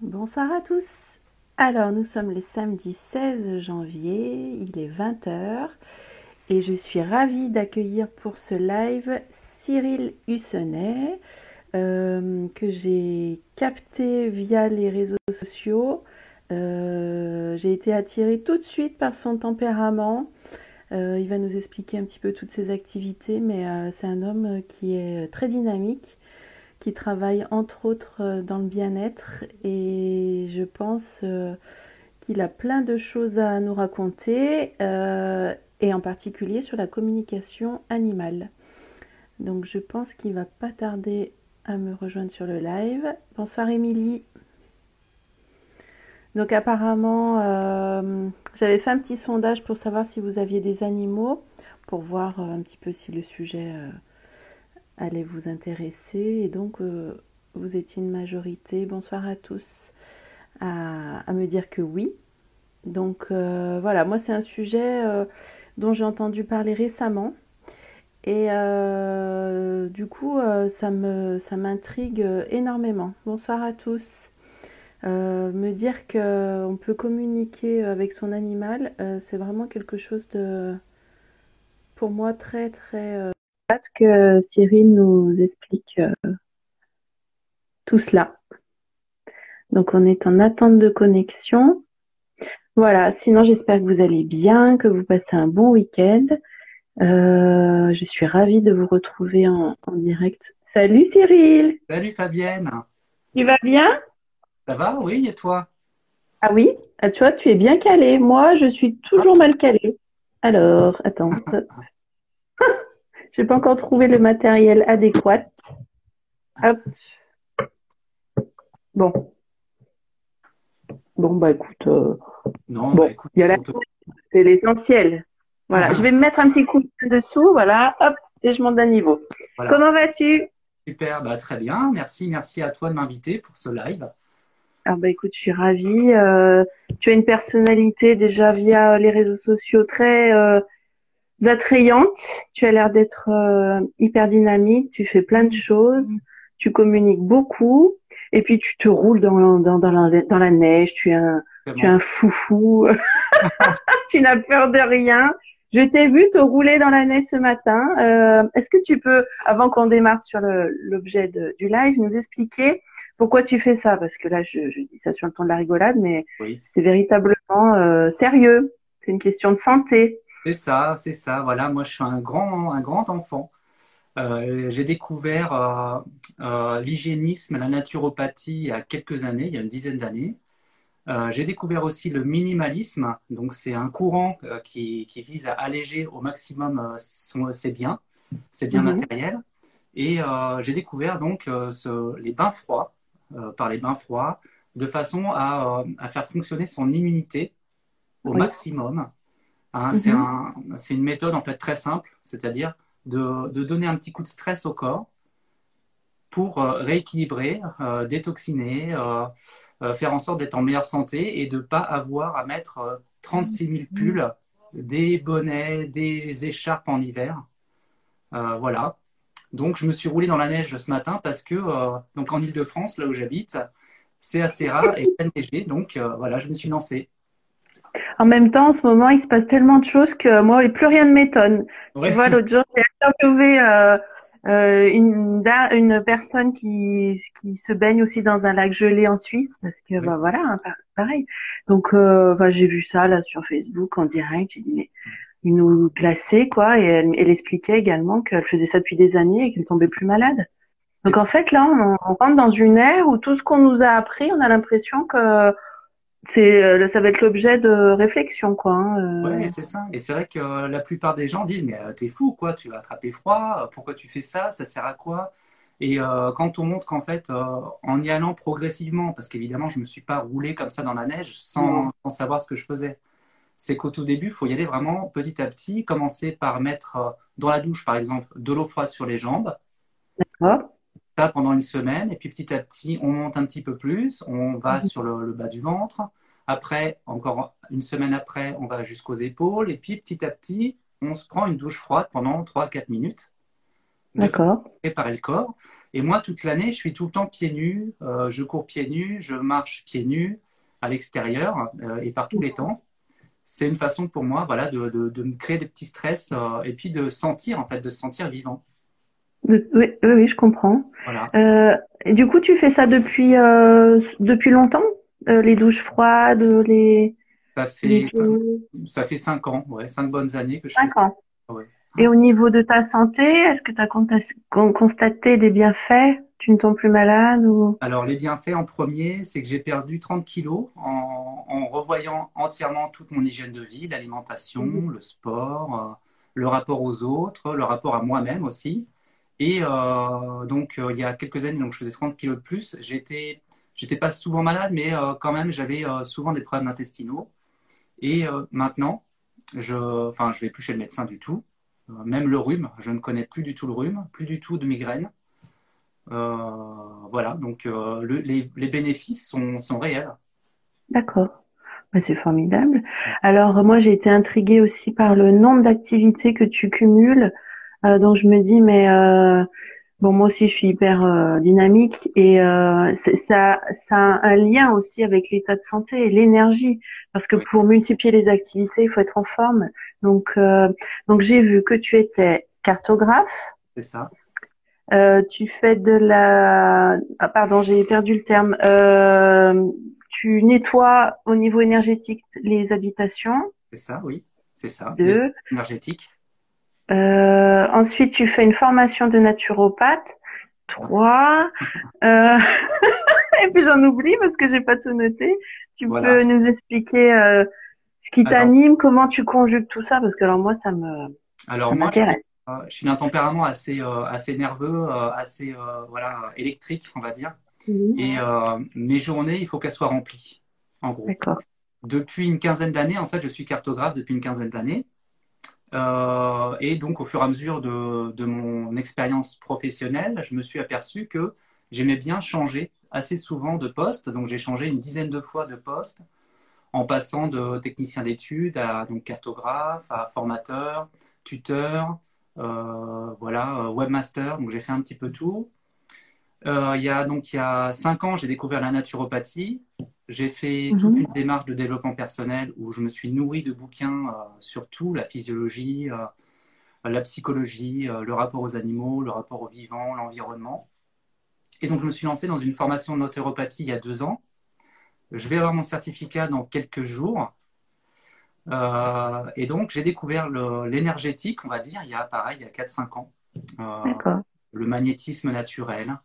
Bonsoir à tous. Alors, nous sommes le samedi 16 janvier, il est 20h et je suis ravie d'accueillir pour ce live Cyril Hussenet euh, que j'ai capté via les réseaux sociaux. Euh, j'ai été attirée tout de suite par son tempérament. Euh, il va nous expliquer un petit peu toutes ses activités, mais c'est un homme qui est très dynamique qui travaille entre autres euh, dans le bien-être et je pense euh, qu'il a plein de choses à nous raconter euh, et en particulier sur la communication animale. Donc je pense qu'il va pas tarder à me rejoindre sur le live. Bonsoir Émilie. Donc apparemment, j'avais fait un petit sondage pour savoir si vous aviez des animaux, pour voir un petit peu si le sujet allait vous intéresser. Et donc, euh, vous étiez une majorité, bonsoir à tous, à, me dire que oui. Donc euh, voilà, moi c'est un sujet euh, dont j'ai entendu parler récemment. Et du coup, ça me ça m'intrigue énormément. Bonsoir à tous. me dire qu'on peut communiquer avec son animal, c'est vraiment quelque chose de, pour moi, très très hâte que Cyril nous explique euh, tout cela. Donc on est en attente de connexion. Voilà, sinon j'espère que vous allez bien, que vous passez un bon week-end. Euh, je suis ravie de vous retrouver en, direct. Salut Cyril Salut Fabienne Tu vas bien? Ça va, oui, et toi? Ah oui ah, Tu vois, tu es bien calé. Moi, je suis toujours mal calé. Alors, attends. J'ai pas encore trouvé le matériel adéquat. Hop. Bon. Bon, bah écoute. Euh, non, bah, écoute, il y a la... c'est l'essentiel. Voilà, je vais me mettre un petit coup dessous, voilà, hop, et je monte d'un niveau. Comment vas-tu? Super, bah, très bien. Merci, merci à toi de m'inviter pour ce live. Ah bah écoute, je suis ravie. Euh, tu as une personnalité déjà via les réseaux sociaux très euh, attrayante. Tu as l'air d'être euh, hyper dynamique. Tu fais plein de choses. Tu communiques beaucoup. Et puis tu te roules dans, dans, dans, la, dans la neige. Tu es un, tu es un foufou. tu n'as peur de rien. Je t'ai vu te rouler dans la neige ce matin. Euh, Est-ce que tu peux, avant qu'on démarre sur l'objet du live, nous expliquer pourquoi tu fais ça? Parce que là, je, je, dis ça sur le ton de la rigolade, mais c'est véritablement euh, sérieux. C'est une question de santé. C'est ça, c'est ça. Voilà, moi je suis un grand, un grand enfant. Euh, j'ai découvert euh, euh, l'hygiénisme, la naturopathie il y a quelques années, il y a une dizaine d'années. j'ai découvert aussi le minimalisme, donc c'est un courant qui, vise à alléger au maximum ses biens, ses biens mhm. matériels. Et j'ai découvert donc les bains froids, par les bains froids, de façon à, faire fonctionner son immunité au maximum Hein, mhm. C'est une méthode en fait très simple, c'est-à-dire de, donner un petit coup de stress au corps pour euh, rééquilibrer, euh, détoxiner, euh, faire en sorte d'être en meilleure santé et de ne pas avoir à mettre 36 000 mhm. pulls, des bonnets, des écharpes en hiver. voilà. Donc je me suis roulé dans la neige ce matin parce que donc en Ile-de-France, là où j'habite, c'est assez rare et pas neigé. Donc voilà, je me suis lancé. En même temps, en ce moment, il se passe tellement de choses que moi, plus rien ne m'étonne. Tu vois, l'autre jour, j'ai interviewé euh, euh, une, une personne qui, qui se baigne aussi dans un lac gelé en Suisse, parce que bah, voilà, hein, pareil. Donc, euh, bah, j'ai vu ça là sur Facebook en direct. J'ai dit mais il nous glaçait quoi, et elle, elle expliquait également qu'elle faisait ça depuis des années et qu'elle tombait plus malade. Donc en fait là, on, on rentre dans une ère où tout ce qu'on nous a appris, on a l'impression que c'est euh, ça va être l'objet de réflexion quoi. Hein, euh. Ouais, c'est ça. Et c'est vrai que euh, la plupart des gens disent mais t'es fou quoi, tu vas attraper froid, pourquoi tu fais ça, ça sert à quoi? Et quand on montre qu'en fait en y allant progressivement, parce qu'évidemment je me suis pas roulé comme ça dans la neige sans, sans savoir ce que je faisais, c'est qu'au tout début il faut y aller vraiment petit à petit, commencer par mettre dans la douche par exemple de l'eau froide sur les jambes. D'accord pendant une semaine, et puis petit à petit, on monte un petit peu plus, on va mhm. sur le, bas du ventre. Après, encore une semaine après, on va jusqu'aux épaules, et puis petit à petit, on se prend une douche froide pendant 3-4 minutes. D'accord. préparer le corps. Et moi, toute l'année, je suis tout le temps pieds nus. euh, je cours pieds nus, je marche pieds nus à l'extérieur euh, et par tous les temps. C'est une façon pour moi, voilà, de, de, de me créer des petits stress euh, et puis de sentir, en fait, de se sentir vivant. Oui, oui, oui, je comprends. Voilà. Euh, et du coup, tu fais ça depuis euh, depuis longtemps? Euh, les douches froides, les Ça les fait, ça fait cinq ans, ouais, cinq bonnes années que je fais cinq ans. ça. Ouais. Et au niveau de ta santé, est-ce que tu as constaté des bienfaits? Tu ne tombes plus malade ou? Alors, les bienfaits en premier, c'est que j'ai perdu 30 kilos en, en revoyant entièrement toute mon hygiène de vie, l'alimentation, Mhm. le sport, le rapport aux autres, le rapport à moi-même aussi. Et euh, donc, euh, il y a quelques années, donc je faisais 30 kilos de plus. J'étais, j'étais pas souvent malade, mais euh, quand même, j'avais souvent des problèmes intestinaux. Et maintenant, je, enfin, je vais plus chez le médecin du tout. Même le rhume, je ne connais plus du tout le rhume, plus du tout de migraine. Voilà, donc le- les, bénéfices sont, sont réels. D'accord. Bah, c'est formidable. Alors, moi, j'ai été intriguée aussi par le nombre d'activités que tu cumules. Euh, donc, je me dis, mais euh, bon, moi aussi, je suis hyper euh, dynamique et ça, ça a un lien aussi avec l'état de santé et l'énergie. Parce que pour multiplier les activités, il faut être en forme. Donc, donc j'ai vu que tu étais cartographe. C'est ça, Euh, tu fais de la... Ah, pardon, j'ai perdu le terme. Euh, tu nettoies au niveau énergétique les habitations. c'est ça, oui, c'est ça. Les Deux. Euh, ensuite, tu fais une formation de naturopathe. Trois. Euh, et puis j'en oublie parce que j'ai pas tout noté. Tu Voilà. peux nous expliquer euh, ce qui t'anime, comment tu conjugues tout ça, parce que alors moi, ça me, Alors ça moi, je, euh, je suis d'un tempérament assez, euh, assez nerveux, euh, assez euh, voilà, électrique, on va dire. Et euh, mes journées, il faut qu'elles soient remplies, en gros. D'accord. Depuis une quinzaine d'années, en fait, je suis cartographe depuis une quinzaine d'années. Euh, et donc, au fur et à mesure de, mon expérience professionnelle, je me suis aperçu que j'aimais bien changer assez souvent de poste. Donc, j'ai changé une dizaine de fois de poste en passant de technicien d'études à donc cartographe, à formateur, tuteur, euh, voilà, euh, webmaster. Donc, j'ai fait un petit peu tout. Il y a donc il y a cinq ans, j'ai découvert la naturopathie. J'ai fait toute Mhm. une démarche de développement personnel où je me suis nourri de bouquins euh, sur tout, la physiologie, euh, la psychologie, euh, le rapport aux animaux, le rapport aux vivants, l'environnement. Et donc je me suis lancé dans une formation de naturopathie il y a deux ans. Je vais avoir mon certificat dans quelques jours. Euh, et donc j'ai découvert l'énergétique, on va dire, il y a pareil, il y a 4-5 ans. Le magnétisme naturel,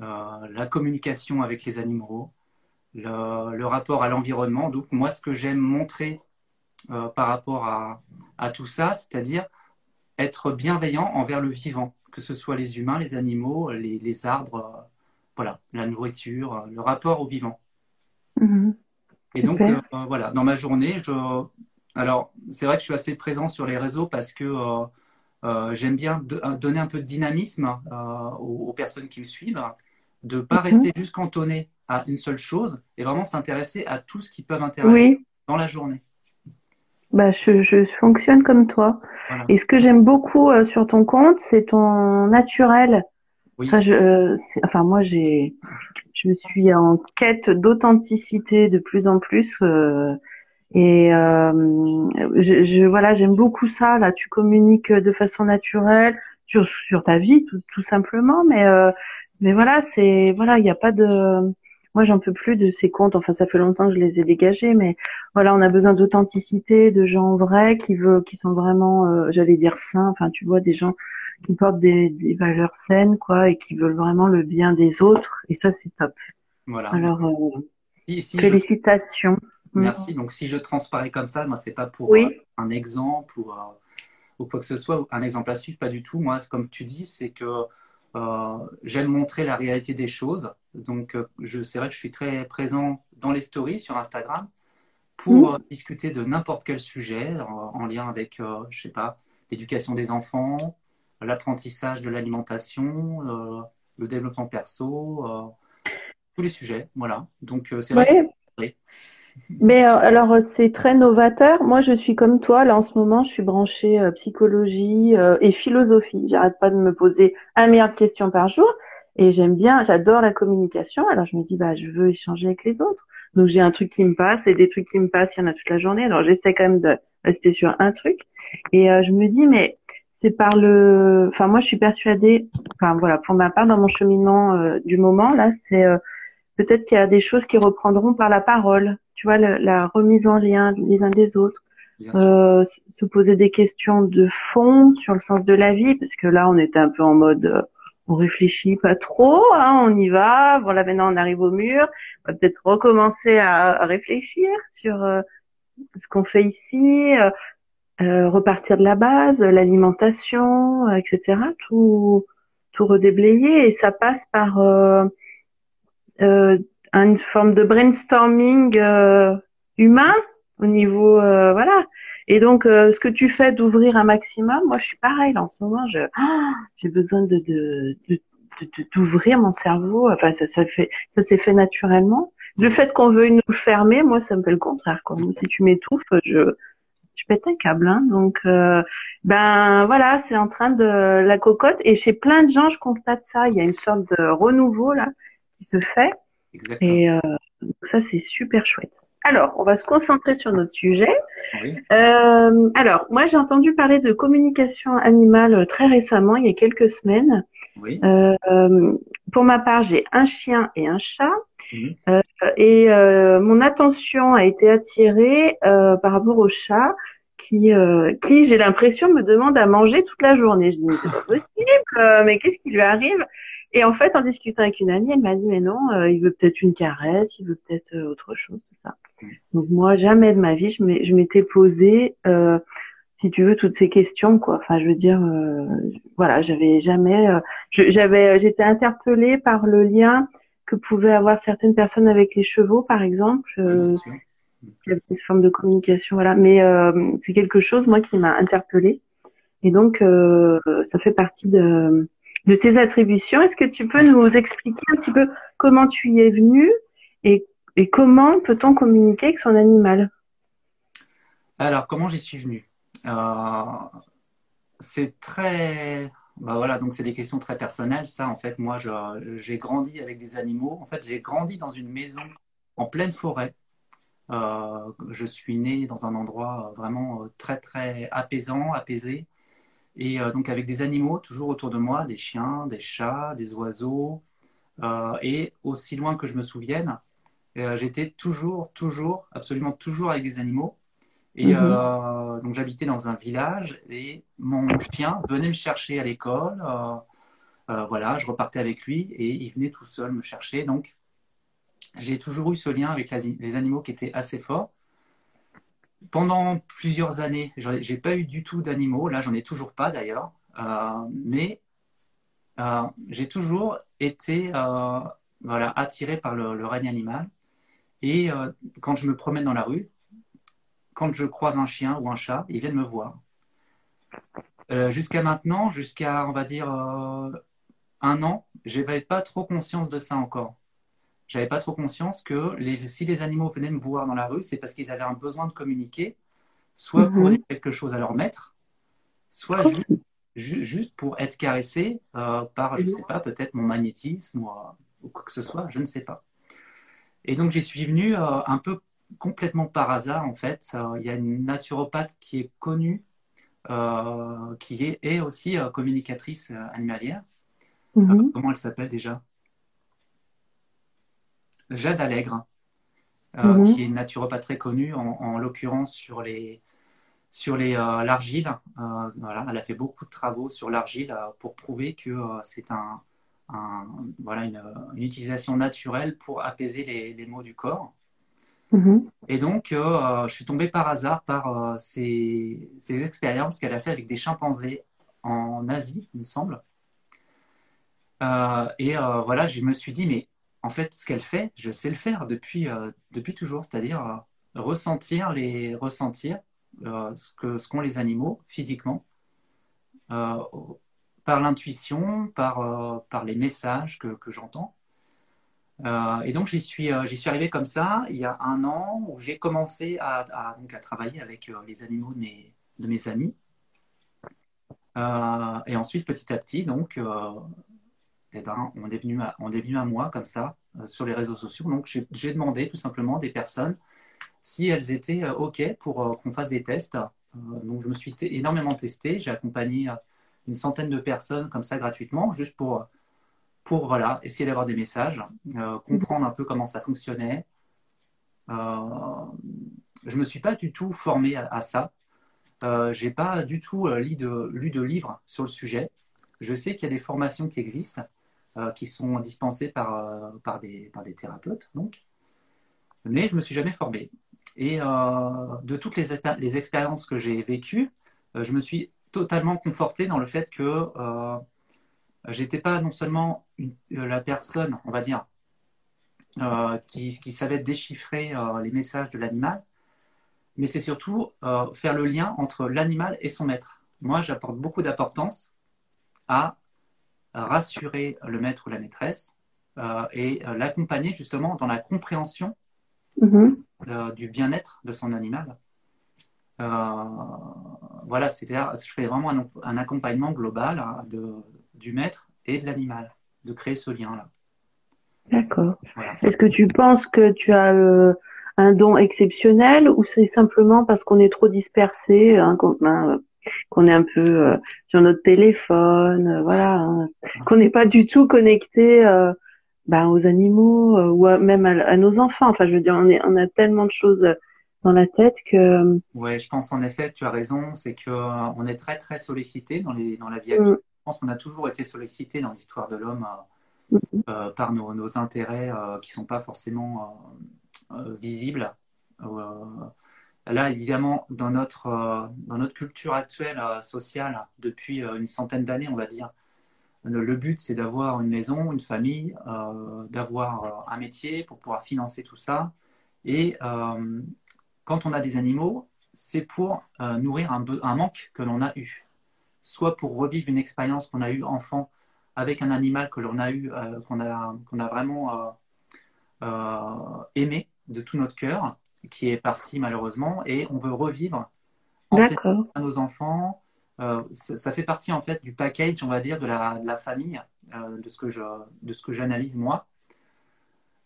la communication avec les animaux, le, le rapport à l'environnement. Donc moi, ce que j'aime montrer euh, par rapport à, à tout ça, c'est-à-dire être bienveillant envers le vivant, que ce soit les humains, les animaux, les, les arbres, euh, voilà, la nourriture, euh, le rapport au vivant. Mhm. Et donc, euh, voilà, dans ma journée, je... alors, c'est vrai que je suis assez présent sur les réseaux parce que euh, euh, j'aime bien do- donner un peu de dynamisme aux, aux personnes qui me suivent, de ne pas Mhm. rester juste cantonné à une seule chose et vraiment s'intéresser à tout ce qui peut m'intéresser Oui. dans la journée. Bah, je, je fonctionne comme toi. Voilà. Et ce que j'aime beaucoup euh, sur ton compte, c'est ton naturel. Oui, Enfin, je, euh, enfin, moi, j'ai, je suis en quête d'authenticité de plus en plus. euh, et euh, je, je- voilà, j'aime beaucoup ça. Là, tu communiques de façon naturelle sur, sur ta vie, tout, tout simplement. Mais, euh, mais voilà, c'est, voilà, il n'y a pas de. Moi, j'en peux plus de ces comptes. Enfin, ça fait longtemps que je les ai dégagés, mais voilà, on a besoin d'authenticité, de gens vrais qui veulent, qui sont vraiment, euh, j'allais dire sains. Enfin, tu vois, des gens qui portent des, des valeurs saines, quoi, et qui veulent vraiment le bien des autres. Et ça, c'est top. voilà. Alors, euh, Si, si je- félicitations. Mm. merci. Donc, si je transparais comme ça, moi, c'est pas pour Oui. euh, un exemple ou, ou quoi que ce soit, un exemple à suivre, pas du tout. Moi, comme tu dis, c'est que j'aime montrer la réalité des choses. Donc, euh, c'est vrai que je suis très présent dans les stories sur Instagram pour Mm. euh, discuter de n'importe quel sujet en, en lien avec, euh, je sais pas, l'éducation des enfants, l'apprentissage de l'alimentation, euh, le développement perso, euh, tous les sujets. Voilà. Donc, euh, c'est vrai que Ouais. Oui. Mais euh, alors, c'est très novateur. Moi, je suis comme toi. Là, en ce moment, je suis branchée euh, psychologie euh, et philosophie. J'arrête pas de me poser un milliard de questions par jour. Et j'aime bien, j'adore la communication. Alors, je me dis, bah, je veux échanger avec les autres. Donc, j'ai un truc qui me passe et des trucs qui me passent, il y en a toute la journée. Alors, j'essaie quand même de rester sur un truc. Et je me dis, mais c'est par le, enfin, moi, je suis persuadée, enfin, voilà, pour ma part, dans mon cheminement du moment, là, c'est peut-être qu'il y a des choses qui reprendront par la parole tu vois, la, remise en lien les uns des autres, euh, se poser des questions de fond sur le sens de la vie, parce que là, on était un peu en mode, euh, on réfléchit pas trop, hein, on y va. Voilà, maintenant on arrive au mur, on va peut-être recommencer à, réfléchir sur euh, ce qu'on fait ici, euh, euh, repartir de la base, l'alimentation, etc. Tout, tout redéblayer, et ça passe par une forme de brainstorming euh, humain au niveau euh, voilà. Et donc euh, ce que tu fais d'ouvrir un maximum moi je suis pareil. En ce moment je ah, j'ai besoin de de, d'ouvrir mon cerveau. Enfin ça ça fait ça s'est fait naturellement. Le fait qu'on veuille nous fermer moi ça me fait le contraire quoi. Si tu m'étouffes je je pète un câble hein. donc ben voilà c'est en train de la cocotte. Et chez plein de gens je constate ça. Il y a une sorte de renouveau là qui se fait et euh, ça, c'est super chouette. Alors, on va se concentrer sur notre sujet. Euh, alors, moi, j'ai entendu parler de communication animale très récemment, il y a quelques semaines. Oui. Euh, pour ma part, j'ai un chien et un chat. Mhm. Euh, et euh, mon attention a été attirée euh, par rapport au chat qui, qui j'ai l'impression, me demande à manger toute la journée. Je dis, mais c'est pas possible, mais qu'est-ce qui lui arrive? Et en fait, en discutant avec une amie, elle m'a dit mais non, euh, il veut peut-être une caresse, il veut peut-être euh, autre chose, tout ça. Donc moi, jamais de ma vie, je m'étais posé, euh, si tu veux, toutes ces questions, quoi. Enfin, je veux dire, voilà, j'avais jamais, j'avais, j'étais interpellée par le lien que pouvaient avoir certaines personnes avec les chevaux, par exemple. Euh, il y avait une forme de communication, voilà. Mais c'est quelque chose, moi, qui m'a interpellée. Et donc, ça fait partie de de tes attributions. Est-ce que tu peux nous expliquer un petit peu comment tu y es venu et, comment peut-on communiquer avec son animal? Alors, comment j'y suis venu? Euh, C'est très... Bah voilà, donc c'est des questions très personnelles. Ça, en fait, moi, j'ai grandi avec des animaux. En fait, j'ai grandi dans une maison en pleine forêt. Euh, je suis né dans un endroit vraiment très, très apaisant, apaisé. Et euh, donc avec des animaux toujours autour de moi, des chiens, des chats, des oiseaux. Euh, et aussi loin que je me souvienne, euh, j'étais toujours, toujours, absolument toujours avec des animaux. Et mhm. donc j'habitais dans un village et mon chien venait me chercher à l'école. voilà, je repartais avec lui et il venait tout seul me chercher. Donc j'ai toujours eu ce lien avec les animaux qui était assez fort pendant plusieurs années, j'ai pas eu du tout d'animaux. Là, j'en ai toujours pas d'ailleurs. Euh, mais euh, j'ai toujours été euh, voilà, attiré par le, règne animal. Et quand je me promène dans la rue, quand je croise un chien ou un chat, ils viennent me voir. jusqu'à maintenant, jusqu'à, on va dire, un an, je n'avais pas trop conscience de ça encore j'avais pas trop conscience que les, si les animaux venaient me voir dans la rue, c'est parce qu'ils avaient un besoin de communiquer, soit pour mhm. dire quelque chose à leur maître, soit juste pour être caressé euh, par, je ne sais pas, peut-être mon magnétisme ou, quoi que ce soit, je ne sais pas. Et donc j'y suis venu euh, un peu complètement par hasard en fait. Il y a une naturopathe qui est connue, euh, qui est, est aussi communicatrice animalière. Mhm. comment elle s'appelle déjà? Jade Allègre, euh, mhm. qui est une naturopathe très connue, en, l'occurrence sur les sur les euh, l'argile. Euh, voilà, elle a fait beaucoup de travaux sur l'argile pour prouver que c'est un, voilà une, utilisation naturelle pour apaiser les, maux du corps. Mhm. Et donc, je suis tombé par hasard par ces, ces, expériences qu'elle a fait avec des chimpanzés en Asie, il me semble. et voilà, je me suis dit, mais en fait, ce qu'elle fait, je sais le faire depuis, euh, depuis toujours, c'est-à-dire euh, ressentir, les, ressentir euh, ce qu'ont ce les animaux physiquement, par l'intuition, par, par les messages que, que j'entends. Et donc j'y suis, j'y suis arrivé comme ça il y a un an où j'ai commencé à, à, donc, à travailler avec les animaux de mes, de mes amis. et ensuite, petit à petit, donc, eh ben, on, est venu à, on est venu à moi comme ça sur les réseaux sociaux. Donc j'ai demandé tout simplement des personnes si elles étaient OK pour qu'on fasse des tests. donc je me suis énormément testé. J'ai accompagné une centaine de personnes comme ça gratuitement, juste pour pour voilà, essayer d'avoir des messages, euh, comprendre un peu comment ça fonctionnait. Euh, je ne me suis pas du tout formé à, ça. Euh, je n'ai pas du tout lu de, lu de livres sur le sujet. Je sais qu'il y a des formations qui existent, qui sont dispensées par, par, des, par des thérapeutes, donc. mais je ne me suis jamais formé. Et de toutes les, les expériences que j'ai vécues, je me suis totalement conforté dans le fait que j'étais pas non seulement euh, la personne, on va dire, euh, qui, savait déchiffrer euh, les messages de l'animal, mais c'est surtout faire le lien entre l'animal et son maître. Moi, j'apporte beaucoup d'importance à rassurer le maître ou la maîtresse et l'accompagner justement dans la compréhension mm-hmm. du bien-être de son animal. voilà, c'est-à-dire, je fais vraiment un, accompagnement global hein, de, du maître et de l'animal, de créer ce lien-là. D'accord. Est-ce que tu penses que tu as euh, un don exceptionnel ou c'est simplement parce qu'on est trop dispersé, hein, qu'on est un peu euh, sur notre téléphone, euh, voilà, hein, qu'on n'est pas du tout connecté ben, aux animaux ou même à, nos enfants. Enfin, je veux dire, on, est, on a tellement de choses dans la tête que. Ouais, je pense en effet, tu as raison, c'est que on est très très sollicité dans les dans la vie actuelle. Mm. Je pense qu'on a toujours été sollicité dans l'histoire de l'homme euh, euh, par nos, intérêts euh, qui ne sont pas forcément visibles. Là, évidemment, dans notre, dans notre culture actuelle sociale, depuis une centaine d'années, on va dire, le but, c'est d'avoir une maison, une famille, d'avoir un métier pour pouvoir financer tout ça. Et quand on a des animaux, c'est pour nourrir un, manque que l'on a eu soit pour revivre une expérience qu'on a eue enfant avec un animal que l'on a eu, euh, qu'on a, qu'on a vraiment euh, euh, aimé de tout notre cœur, qui est parti malheureusement, et on veut revivre à nos enfants. Ça, fait partie en fait du package, on va dire, de la, de la famille, de ce que je, de ce que j'analyse moi.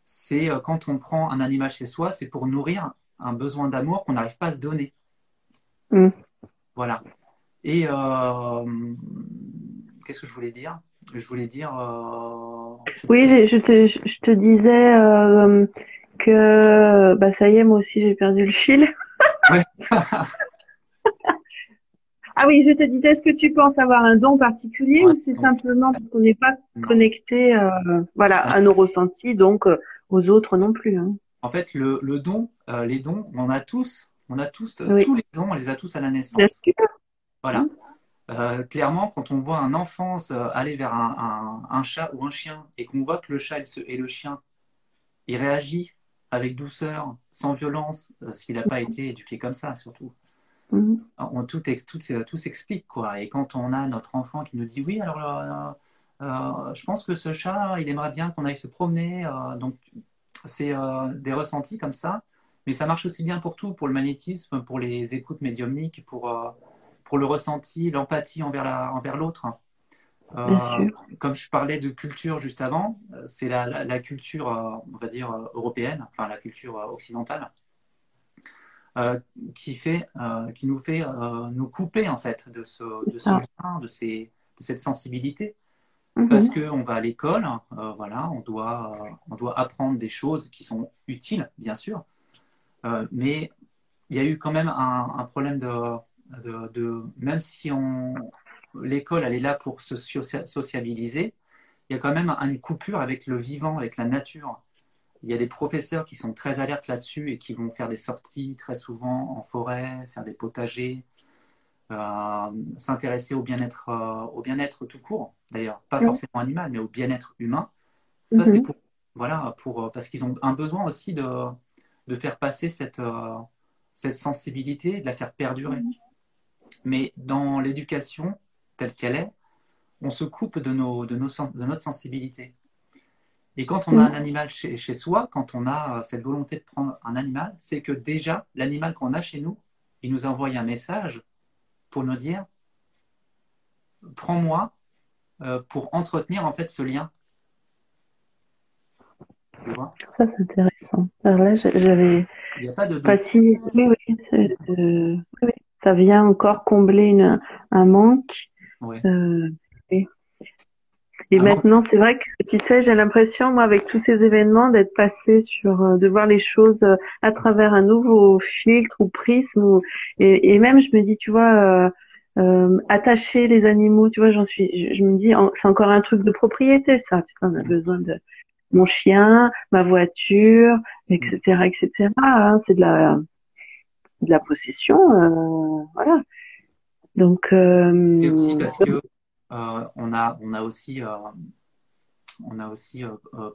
C'est quand on prend un animal chez soi, c'est pour nourrir un besoin d'amour qu'on n'arrive pas à se donner. Mm. Voilà. Et euh, qu'est-ce que je voulais dire? Je voulais dire. Euh, oui, je te, je te disais euh, que bah ça y est, moi aussi j'ai perdu le fil. ah oui, je te disais, est-ce que tu penses avoir un don particulier ou c'est simplement parce qu'on n'est pas connecté, voilà, à nos ressentis, donc aux autres non plus. Hein. En fait, le, le don, les dons, on a tous, on a tous, tous les dons, on les a tous à la naissance. Voilà. Mmh. Euh, clairement, quand on voit un enfant aller vers un, chat ou un chien et qu'on voit que le chat et le chien, il réagit avec douceur, sans violence, parce qu'il n'a pas été éduqué comme ça, surtout. Mmh. On, tout, tout, tout s'explique, quoi. Et quand on a notre enfant qui nous dit oui, alors euh, euh, je pense que ce chat, il aimerait bien qu'on aille se promener. donc, c'est des ressentis comme ça. Mais ça marche aussi bien pour tout, pour le magnétisme, pour les écoutes médiumniques, pour pour le ressenti, l'empathie envers la, envers Euh, comme je parlais de culture juste avant, euh, c'est la, culture, euh, on va dire, européenne, enfin la culture occidentale, qui, fait, qui nous fait nous couper en fait de ce, de ce lien, de, ces, de cette sensibilité. Mhm. Parce qu'on va à l'école, voilà, on doit, on doit apprendre des choses qui sont utiles, bien sûr, mais il y a eu quand même un problème de, de, même si l'école elle est là pour se sociabiliser, il y a quand même une coupure avec le vivant, avec la nature. Il y a des professeurs qui sont très alertes là-dessus et qui vont faire des sorties très souvent en forêt, faire des potagers, euh, s'intéresser au bien-être, euh, au bien-être tout court. D'ailleurs, pas forcément animal, mais au bien-être humain. Ça, c'est mhm. pour, voilà, pour, parce qu'ils ont un besoin aussi de, de faire passer cette, euh, cette sensibilité, de la faire perdurer. Mhm. Mais dans l'éducation telle qu'elle est, on se coupe de, nos, de, nos, de notre sensibilité. Et quand on a un animal chez, chez soi, quand on a cette volonté de prendre un animal, c'est que déjà, l'animal qu'on a chez nous, il nous envoie un message pour nous dire prends-moi euh, pour entretenir en fait ce lien. Tu vois? Ça, c'est intéressant. Alors là, j'avais. Il n'y a pas de. Pas si... oui, oui, oui, ça vient encore combler une, un manque. Euh, et maintenant, c'est vrai que tu sais, j'ai l'impression, moi, avec tous ces événements, d'être passé sur, euh, de voir les choses euh, à travers un nouveau filtre ou prisme. Ou, et, et même, je me dis, tu vois, euh, euh, attacher les animaux, tu vois, j'en suis, je, me dis, c'est encore un truc de propriété, ça. Putain, on a besoin de mon chien, ma voiture, etc., etc. Hein, c'est de la, de la possession, euh, voilà. Donc. Euh, et aussi parce que euh, on, a, on a aussi, euh, on a aussi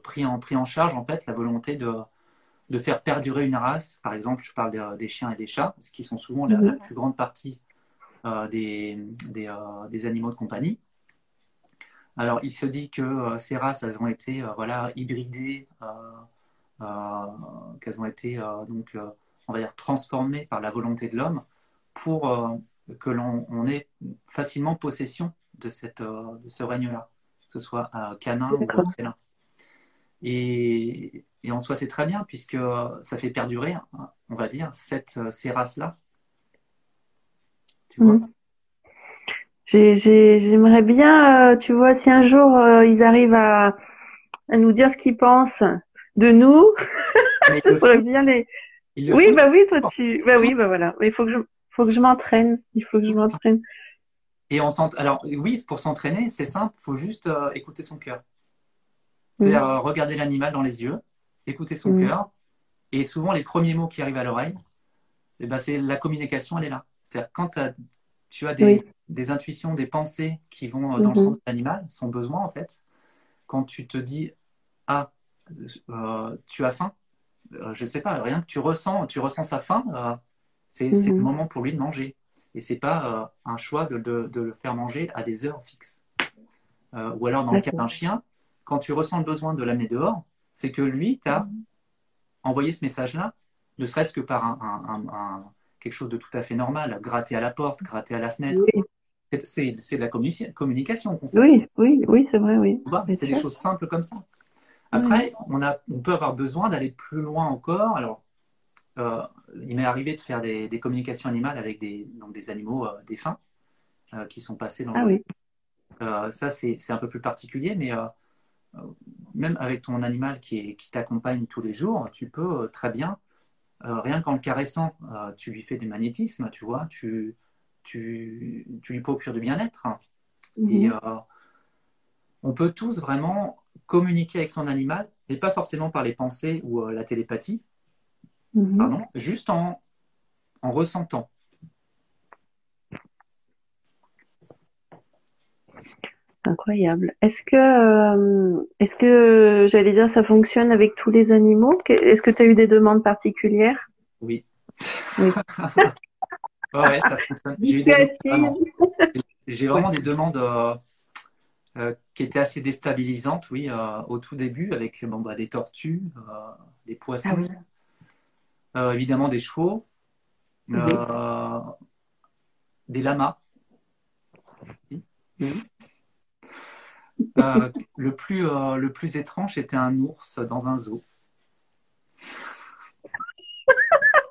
pris, en, pris en charge en fait la volonté de, de faire perdurer une race. Par exemple, je parle des, chiens et des chats, ce qui sont souvent la, mhm. plus grande partie des, des, animaux de compagnie. Alors, il se dit que ces races, elles ont été voilà, hybridées, qu'elles ont été donc, on va dire, transformées par la volonté de l'homme pour que l'on ait facilement possession de, cette, euh, de ce règne-là, que ce soit un canin ou félin. Et, et, en soi, c'est très bien, puisque ça fait perdurer, on va dire, cette, ces races-là. Tu vois? Mm. J'aimerais bien, euh, tu vois, si un jour euh, ils arrivent à, à, nous dire ce qu'ils pensent de nous, j'aimerais bien les. Oui, bah oui, toi tu, bah oui, bah voilà. Il faut que je, faut que je m'entraîne. Il faut que je m'entraîne. Et on Alors oui, pour s'entraîner, c'est simple, il faut juste euh, écouter son cœur. C'est-à-dire euh, regarder l'animal dans les yeux, écouter son cœur. Et souvent, les premiers mots qui arrivent à l'oreille, eh ben, c'est la communication, elle est là. C'est-à-dire quand tu as des, intuitions, des pensées qui vont euh, dans le sens de l'animal, son besoin en fait, quand tu te dis ah tu as faim, je sais pas, rien que tu ressens, tu ressens sa faim, c'est le mhm. moment pour lui de manger. Et c'est pas euh, un choix de, de, le faire manger à des heures fixes. Euh, ou alors, dans le cas d'un chien, quand tu ressens le besoin de l'amener dehors, c'est que lui t'a envoyé ce message-là, ne serait-ce que par un, un, quelque chose de tout à fait normal, gratter à la porte, gratter à la fenêtre. C'est de la communication qu'on fait. Oui, oui, oui, c'est vrai, oui. C'est des choses simples comme ça. Après, on, a, on peut avoir besoin d'aller plus loin encore. Alors, il m'est arrivé de faire des, communications animales avec des, donc des animaux euh, défunts euh, qui sont passés dans ah, oui. ça, c'est un peu plus particulier, mais même avec ton animal qui, qui t'accompagne tous les jours, tu peux très bien, rien qu'en le caressant, tu lui fais des magnétismes, tu vois, tu, tu, tu lui procures du bien-être. Mhm. Et on peut tous vraiment communiquer avec son animal, et pas forcément par les pensées ou la télépathie, Mhm. Pardon, juste en, en ressentant. Incroyable. Est-ce que, euh, est-ce que, j'allais dire, ça fonctionne avec tous les animaux? Est-ce que tu as eu des demandes particulières? Oui. oui. ouais, ça fonctionne. J'ai, vraiment, des demandes euh, euh, qui étaient assez déstabilisantes, oui, au tout début, avec bon, bah, des tortues, des poissons. Ah euh, évidemment des chevaux, euh, des lamas. Euh, le, plus, le plus étrange était un ours dans un zoo.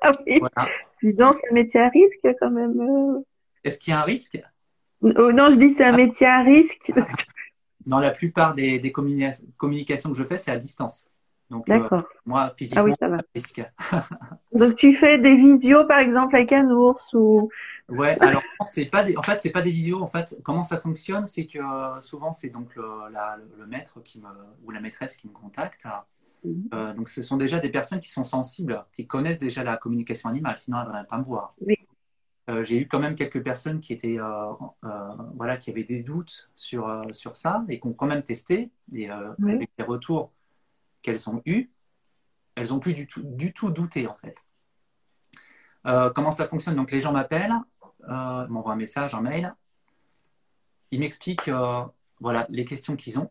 ah oui. Voilà. c'est un métier à risque quand même. Est-ce qu'il y a un risque? Oh, Non, je dis c'est un métier à risque. Dans la plupart des, des communications que je fais, c'est à distance. Donc, euh, moi, physiquement, ah oui, risque. Donc, tu fais des visios, par exemple, avec un ours ou. Ouais, alors, c'est pas des, en fait, c'est pas des visios. En fait, comment ça fonctionne, c'est que euh, souvent, c'est donc le, le, maître qui me, ou la maîtresse qui me contacte. Mhm. Euh, donc, ce sont déjà des personnes qui sont sensibles, qui connaissent déjà la communication animale, sinon elles ne pas me voir. Oui. j'ai eu quand même quelques personnes qui étaient, voilà, qui avaient des doutes sur, sur ça et qui ont quand même testé et avec des retours qu'elles ont eues, elles ont plus du tout, douté en fait. Euh, comment ça fonctionne? Donc les gens m'appellent, euh, m'envoient un message, un mail, ils m'expliquent euh, voilà les questions qu'ils ont.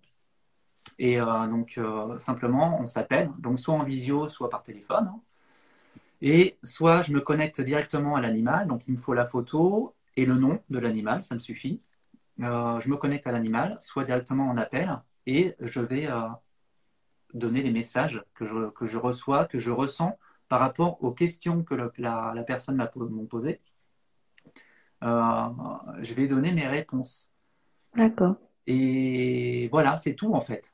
Et donc, simplement, on s'appelle, soit en visio, soit par téléphone. Et soit je me connecte directement à l'animal, donc il me faut la photo et le nom de l'animal, ça me suffit. je me connecte à l'animal, soit directement en appel, et je vais donner les messages que je, que je reçois, que je ressens par rapport aux questions que la, la, personne m'a posées. Euh, je vais donner mes réponses. D'accord. Et voilà, c'est tout en fait.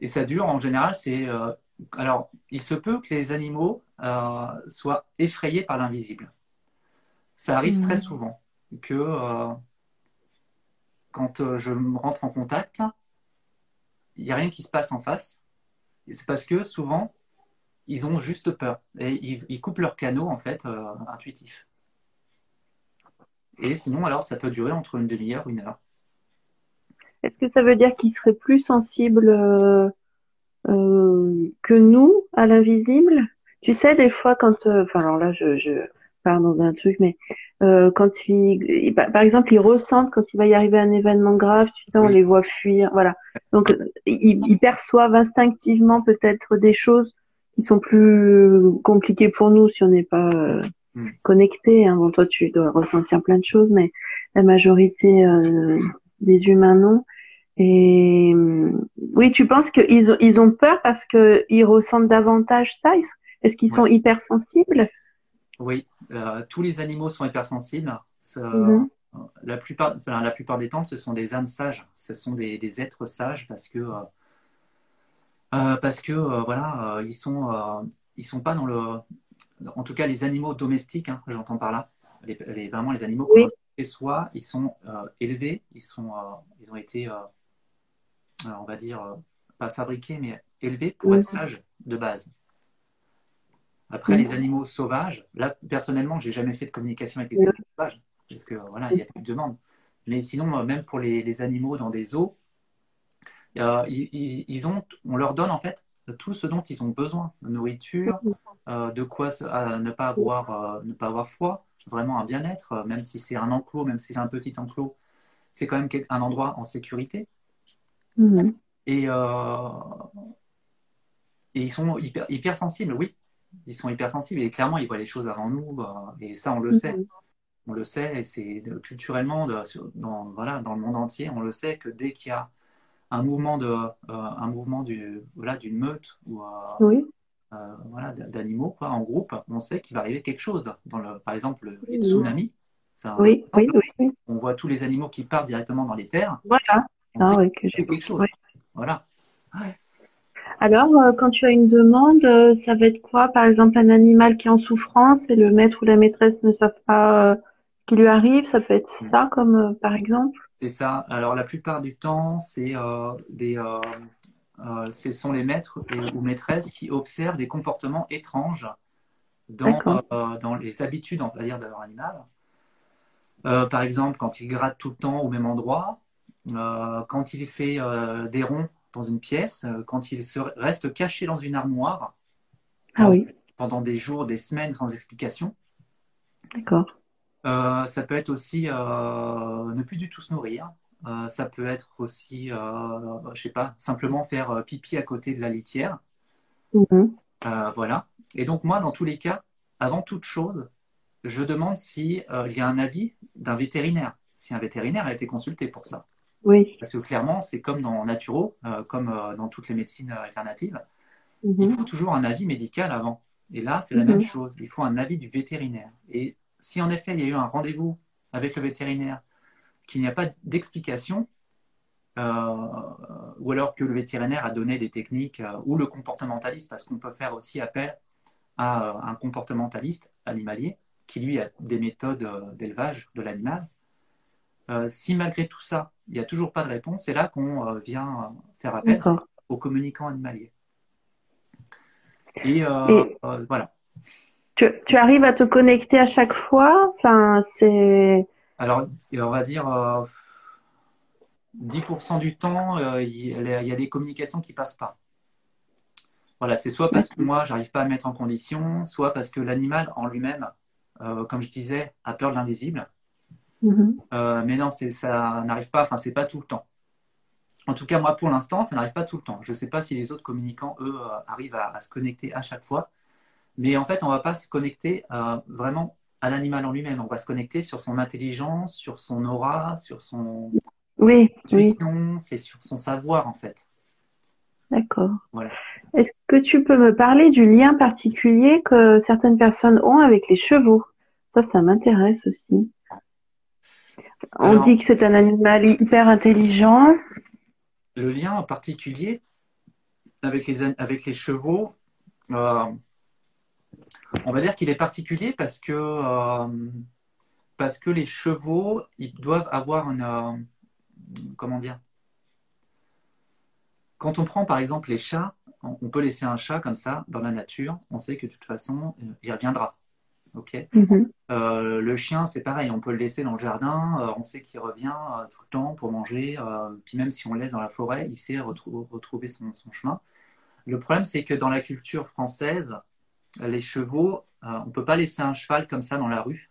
Et ça dure en général, c'est. Euh, alors, il se peut que les animaux euh, soient effrayés par l'invisible. Ça arrive très mmh. souvent que quand je rentre en contact, il n'y a rien qui se passe en face c'est parce que souvent, ils ont juste peur. Et ils, coupent leur canot, en fait, euh, intuitif. Et sinon, alors, ça peut durer entre une demi-heure, une heure. Est-ce que ça veut dire qu'ils seraient plus sensibles euh, euh, que nous à l'invisible? Tu sais, des fois, quand... Enfin, alors là, je, je pars dans un truc, mais euh, quand ils, par exemple, ils ressentent quand il va y arriver un événement grave, tu sais, on les voit fuir, voilà. Donc, ils, perçoivent instinctivement peut-être des choses qui sont plus compliquées pour nous si on n'est pas euh, mm. connecté. Hein. Bon, toi, tu dois ressentir plein de choses, mais la majorité euh, des humains non. Et oui, tu penses qu'ils ont, ils ont peur parce qu'ils ressentent davantage ça? Est-ce qu'ils sont hypersensibles? Oui, euh, tous les animaux sont hypersensibles. Mhm. la, plupart, la plupart des temps, ce sont des âmes sages, ce sont des, êtres sages parce que, euh, euh, parce que voilà, ils sont, ils sont pas dans le. En tout cas, les animaux domestiques, hein, j'entends par là, les, vraiment les animaux oui. chez soi, ils sont élevés, ils, sont, ils ont été, on va dire, pas fabriqués, mais élevés pour être sages de base. Après, les animaux sauvages, là, personnellement, j'ai jamais fait de communication avec les animaux sauvages, parce que voilà, il y a plus de demande. Mais sinon, euh, même pour les, animaux dans des eaux, ils, ont, on leur donne en fait tout ce dont ils ont besoin de nourriture, euh, de quoi ne pas avoir, euh, ne pas avoir froid, vraiment un bien-être, même si c'est un enclos, même si c'est un petit enclos, c'est quand même un endroit en sécurité. Mm-hmm. Et, et ils sont hyper, hyper sensibles, oui ils sont hypersensibles et clairement ils voient les choses avant nous bah, et ça on le sait. Mhm. On le sait et c'est culturellement dans, voilà, dans le monde entier, on le sait que dès qu'il y a un mouvement de euh, un mouvement du voilà d'une meute ou euh, euh, voilà d'animaux quoi en groupe, on sait qu'il va arriver quelque chose. Dans le, par exemple les tsunamis, oui, oui, on voit tous les animaux qui partent directement dans les terres. Voilà, c'est quelque chose. Voilà. Alors, euh, quand tu as une demande, euh, ça va être quoi? Par exemple, un animal qui est en souffrance et le maître ou la maîtresse ne savent pas euh, ce qui lui arrive, ça peut être mm. ça comme par exemple C'est ça. Alors, la plupart du temps, c'est des, ce sont les maîtres ou maîtresses qui observent des comportements étranges dans, dans les habitudes, on va dire, de leur animal. par exemple, quand il gratte tout le temps au même endroit, quand il fait des ronds dans une pièce, euh, quand il se reste caché dans une armoire ah pendant des jours, des semaines sans explication. D'accord. Euh, ça peut être aussi euh, ne plus du tout se nourrir. ça peut être aussi, je sais pas, simplement faire pipi à côté de la litière. Mhm. voilà. Et donc moi, dans tous les cas, avant toute chose, je demande s'il y a un avis d'un vétérinaire, si un vétérinaire a été consulté pour ça. Oui. Parce que clairement, c'est comme dans Naturo, euh, comme euh, dans toutes les médecines alternatives, mhm. il faut toujours un avis médical avant. Et là, c'est la même mhm. chose. Il faut un avis du vétérinaire. Et si en effet, il y a eu un rendez-vous avec le vétérinaire, qu'il n'y a pas d'explication, euh, ou alors que le vétérinaire a donné des techniques, ou le comportementaliste, parce qu'on peut faire aussi appel à un comportementaliste animalier qui lui a des méthodes d'élevage de l'animal. Si malgré tout ça, il n'y a toujours pas de réponse. C'est là qu'on euh, vient euh, faire appel aux communicants animaliers. Et, euh, voilà. Tu, arrives à te connecter à chaque fois? Enfin, c'est... Alors, on va dire 10% du temps, il y, a des communications qui passent pas. Voilà, c'est soit parce que moi, j'arrive pas à mettre en condition, soit parce que l'animal en lui-même, comme je disais, a peur de l'invisible. Mhm. Euh, mais non, ça n'arrive pas, enfin, c'est pas tout le temps. En tout cas, moi, pour l'instant, ça n'arrive pas tout le temps. Je ne sais pas si les autres communicants, eux, euh, arrivent à, se connecter à chaque fois. Mais en fait, on ne va pas se connecter euh, vraiment à l'animal en lui-même. On va se connecter sur son intelligence, sur son aura, sur son oui, intuition, c'est sur son savoir, en fait. D'accord. Est-ce que tu peux me parler du lien particulier que certaines personnes ont avec les chevaux? Ça, ça m'intéresse aussi. On dit que c'est un animal hyper intelligent le lien particulier avec les, avec les chevaux, euh, on va dire qu'il est particulier parce que, euh, parce que les chevaux, ils doivent avoir une. Euh, comment dire Quand on prend par exemple les chats, on peut laisser un chat comme ça dans la nature, on sait que de toute façon, il reviendra. Ok. Mhm. Euh, le chien, c'est pareil, on peut le laisser dans le jardin, euh, on sait qu'il revient euh, tout le temps pour manger, puis même si on le laisse dans la forêt, il sait retrouver son, chemin. Le problème, c'est que dans la culture française, les chevaux, on ne peut pas laisser un cheval comme ça dans la rue,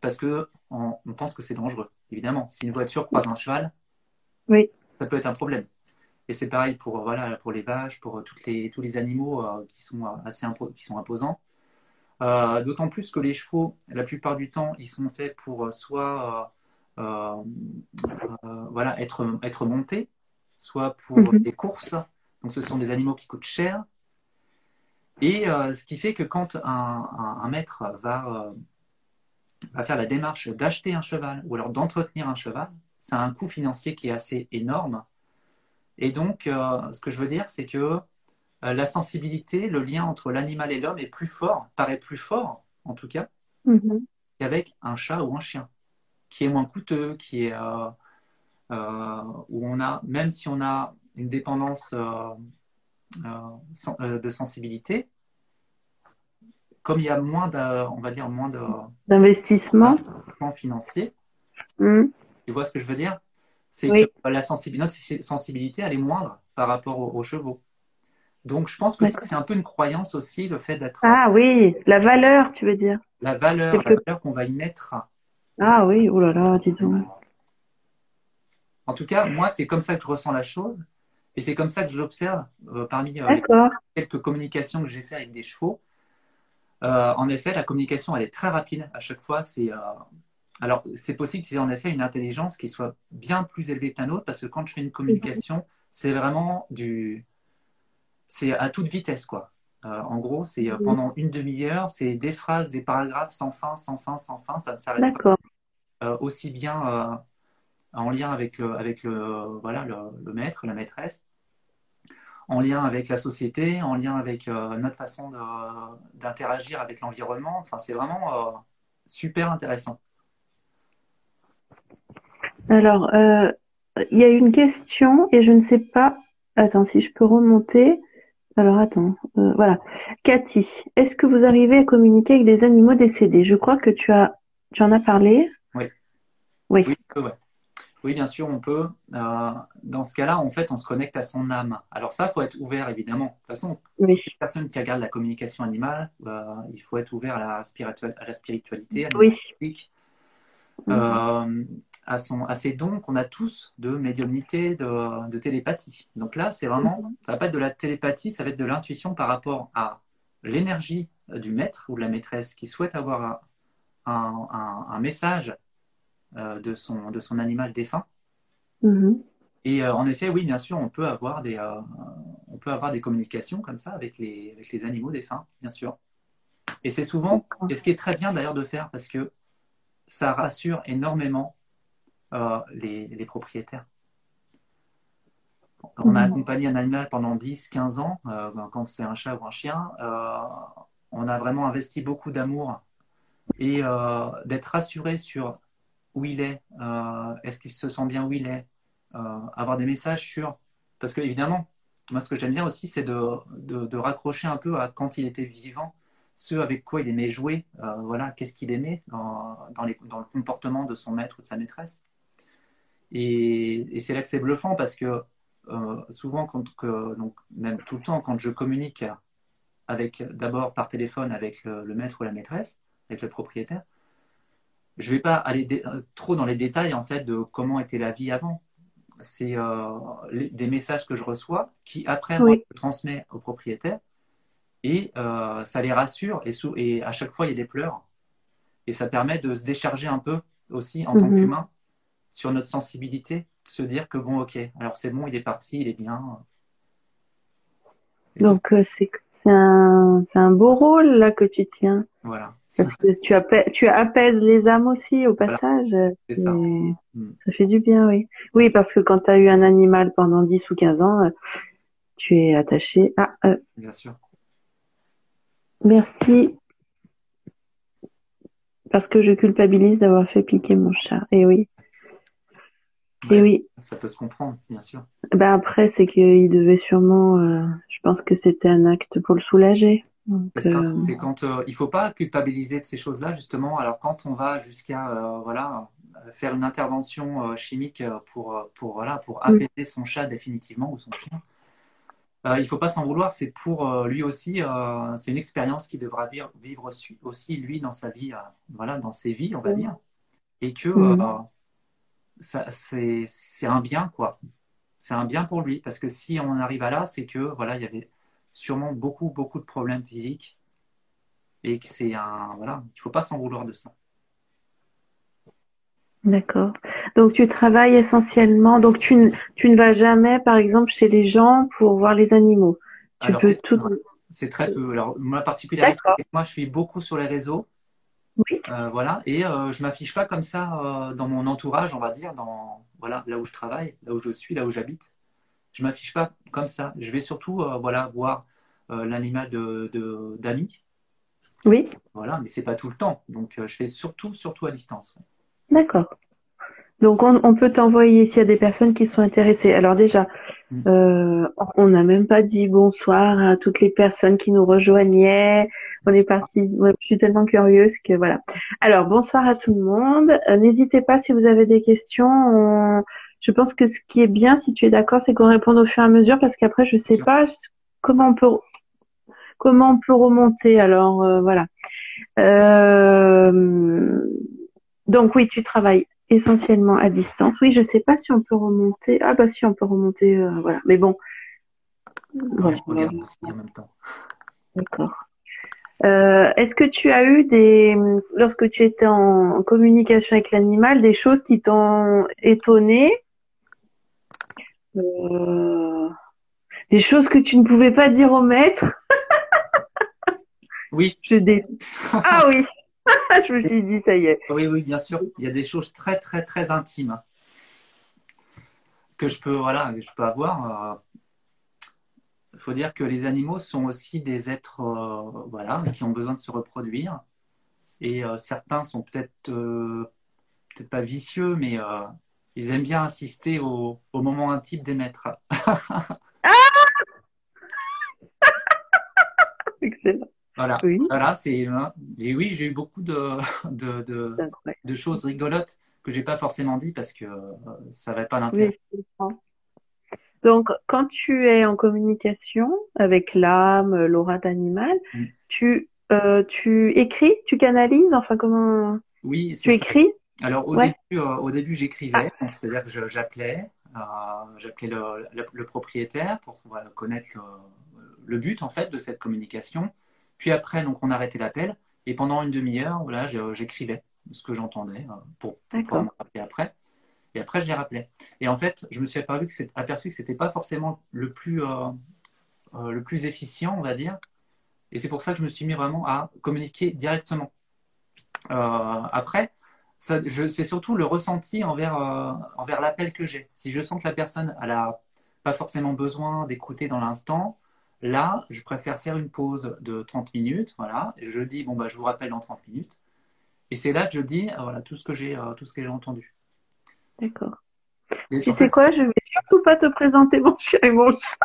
parce que on, pense que c'est dangereux. Évidemment, si une voiture croise un cheval, oui. ça peut être un problème. Et c'est pareil pour, voilà, pour les vaches, pour toutes les, tous les animaux qui, sont assez qui sont imposants. Euh, d'autant plus que les chevaux, la plupart du temps, ils sont faits pour euh, soit euh, voilà, être, être montés, soit pour mhm. des courses. Donc ce sont des animaux qui coûtent cher. Et ce qui fait que quand un, maître va, va faire la démarche d'acheter un cheval ou alors d'entretenir un cheval, ça a un coût financier qui est assez énorme. Et donc, ce que je veux dire, c'est que la sensibilité, le lien entre l'animal et l'homme est plus fort, paraît plus fort en tout cas, mhm. qu'avec un chat ou un chien, qui est moins coûteux, qui est euh, euh, où on a, même si on a une dépendance de sensibilité, comme il y a moins de, on va dire moins de d'investissement financier. Mhm. Tu vois ce que je veux dire? C'est que la sensibilité, notre sensibilité, elle est moindre par rapport aux chevaux. Donc, je pense que c'est un peu une croyance aussi, le fait d'être. Ah oui, la valeur, tu veux dire. La valeur, la valeur qu'on va y mettre. Ah oui, oh là là, dis donc. En tout cas, moi, c'est comme ça que je ressens la chose. Et c'est comme ça que je l'observe euh, parmi euh, quelques communications que j'ai fait avec des chevaux. Euh, en effet, la communication, elle est très rapide. À chaque fois, c'est. Alors, c'est possible qu'ils aient en effet une intelligence qui soit bien plus élevée que la nôtre, parce que quand je fais une communication, c'est vraiment du c'est à toute vitesse, quoi. Euh, en gros, c'est euh, pendant une demi-heure, c'est des phrases, des paragraphes sans fin, sans fin, sans fin, ça ne s'arrête pas. Euh, aussi bien en lien avec le, avec le, voilà, le, maître, la maîtresse, en lien avec la société, en lien avec notre façon d'interagir avec l'environnement. Enfin, c'est vraiment super intéressant. Alors, il y a une question et je ne sais pas. Attends, si je peux remonter. Alors attends, euh, voilà. Cathy, est-ce que vous arrivez à communiquer avec des animaux décédés? Je crois que tu as tu en as parlé. Oui. Oui. Oui, bien sûr, on peut. Euh, dans ce cas-là, en fait, on se connecte à son âme. Alors ça, il faut être ouvert, évidemment. De toute façon, oui. personne qui regarde la communication animale, bah, il faut être ouvert à la, à la spiritualité, à la oui. Euh, à, son, à ses dons qu'on a tous de médiumnité, de, télépathie. Donc là, c'est vraiment, mhm. ça va pas être de la télépathie, ça va être de l'intuition par rapport à l'énergie du maître ou de la maîtresse qui souhaite avoir un, message euh, de, son, de son animal défunt. Mhm. Et euh, en effet, oui, bien sûr, on peut avoir des, euh, on peut avoir des communications comme ça avec les, avec les animaux défunts, bien sûr. Et c'est souvent, et ce qui est très bien d'ailleurs de faire, parce que ça rassure énormément euh, les, propriétaires. On a mhm. accompagné un animal pendant 10, 15 ans, euh, quand c'est un chat ou un chien. Euh, on a vraiment investi beaucoup d'amour et d'être rassuré sur où il est, est-ce qu'il se sent bien où il est, avoir des messages sur. Parce que, évidemment, moi, ce que j'aime bien aussi, c'est de, raccrocher un peu à quand il était vivant, ce avec quoi il aimait jouer, voilà, qu'est-ce qu'il aimait dans, dans, le comportement de son maître ou de sa maîtresse. Et, c'est là que c'est bluffant parce que euh, souvent, quand, que, donc, même tout le temps, quand je communique avec d'abord par téléphone avec le, maître ou la maîtresse, avec le propriétaire, je ne vais pas aller trop dans les détails en fait de comment était la vie avant. c'est des messages que je reçois qui, après, moi, je transmets au propriétaire et ça les rassure et, et à chaque fois, il y a des pleurs. Et ça permet de se décharger un peu aussi en tant mhm. qu'humain sur notre sensibilité, se dire que bon, ok, alors c'est bon, il est parti, il est bien. Donc c'est un, un beau rôle là que tu tiens. Voilà. Parce que tu, tu apaises les âmes aussi au passage. Ça. Mm. ça. fait du bien, oui. Oui, parce que quand tu as eu un animal pendant 10 ou 15 ans, euh, tu es attaché. Ah, euh, bien sûr. Merci. Parce que je culpabilise d'avoir fait piquer mon chat. Et oui. Et oui. Ça peut se comprendre, bien sûr. Ben après, c'est qu'il devait sûrement. Euh, je pense que c'était un acte pour le soulager. Euh, c'est quand euh, il faut pas culpabiliser de ces choses-là justement. Alors quand on va jusqu'à euh, voilà faire une intervention chimique pour pour voilà pour mm. apaiser son chat définitivement ou son chien, il faut pas s'en vouloir. C'est pour lui aussi. c'est une expérience qu'il devra vivre, vivre, aussi lui dans sa vie, voilà dans ses vies on va mm. dire, et que mm. C'est un bien quoi. C'est un bien pour lui parce que si on arrive à là, c'est que voilà il y avait sûrement beaucoup, beaucoup de problèmes physiques et que c'est un. Voilà, il ne faut pas s'en vouloir de ça. D'accord. Donc tu travailles essentiellement, donc tu, ne, tu ne vas jamais, par exemple, chez les gens pour voir les animaux. Tu C'est très peu. Alors, ma particularité, moi, je suis beaucoup sur les réseaux. Oui. Euh, voilà. Et euh, je m'affiche pas comme ça euh, dans mon entourage, on va dire, dans voilà, là où je travaille, là où je suis, là où j'habite je m'affiche pas comme ça. Je vais surtout voilà, voir l'animal d'amis. De, d'amis. oui. Voilà, mais c'est pas tout le temps. Donc je fais surtout, surtout à distance. D'accord. Donc on, peut t'envoyer s'il y a des personnes qui sont intéressées. Alors déjà, mm. on n'a même pas dit bonsoir à toutes les personnes qui nous rejoignaient. On est parti. je suis tellement curieuse que voilà. Alors bonsoir à tout le monde. N'hésitez pas si vous avez des questions. Je pense que ce qui est bien, si tu es d'accord, c'est qu'on réponde au fur et à mesure, parce qu'après, je sais pas comment on peut comment on peut remonter. Alors euh, voilà. Euh, donc oui, tu travailles essentiellement à distance. Oui, je sais pas si on peut remonter. Ah bah si, on peut remonter. Euh, voilà. Mais bon. je regarde aussi en même temps. D'accord. Est-ce que tu as eu des, lorsque tu étais en communication avec l'animal, des choses qui t'ont étonné? Euh, des choses que tu ne pouvais pas dire au maître? oui. Je Ah oui. je me suis dit, ça y est. Oui, oui, bien sûr. Il y a des choses très, très, très intimes que je peux, voilà, je peux avoir. Il euh, faut dire que les animaux sont aussi des êtres, euh, voilà, qui ont besoin de se reproduire. Et certains sont peut-être, peut-être pas vicieux, mais ils aiment bien insister au, moment intime des maîtres. Voilà, oui. voilà c'est. Hein, oui, j'ai eu beaucoup de, de, choses rigolotes que j'ai pas forcément dit parce que euh, ça n'avait pas d'intérêt. Donc, quand tu es en communication avec l'âme, l'aura d'animal, mm. tu, euh, tu écris, tu canalises, enfin comment Oui, tu écris? Alors au début, euh, au début j'écrivais, ah. c'est-à-dire que j'appelais, j'appelais le, propriétaire pour connaître le, but en fait de cette communication. Puis après, donc on arrêtait l'appel et pendant une demi-heure, voilà, j'écrivais ce que j'entendais euh, pour, pour me rappeler après. Et après, je les rappelais. Et en fait, je me suis aperçu que aperçu que c'était pas forcément le plus le plus efficient, on va dire. Et c'est pour ça que je me suis mis vraiment à communiquer directement. après, c'est surtout le ressenti envers, euh, envers l'appel que j'ai. Si je sens que la personne n'a pas forcément besoin d'écouter dans l'instant, là, je préfère faire une pause de 30 minutes. Voilà, je dis bon bah je vous rappelle dans 30 minutes. Et c'est là que je dis euh, voilà tout ce que j'ai euh, tout ce que j'ai entendu. D'accord. Tu sais quoi, je vais surtout pas te présenter mon chien et mon chat.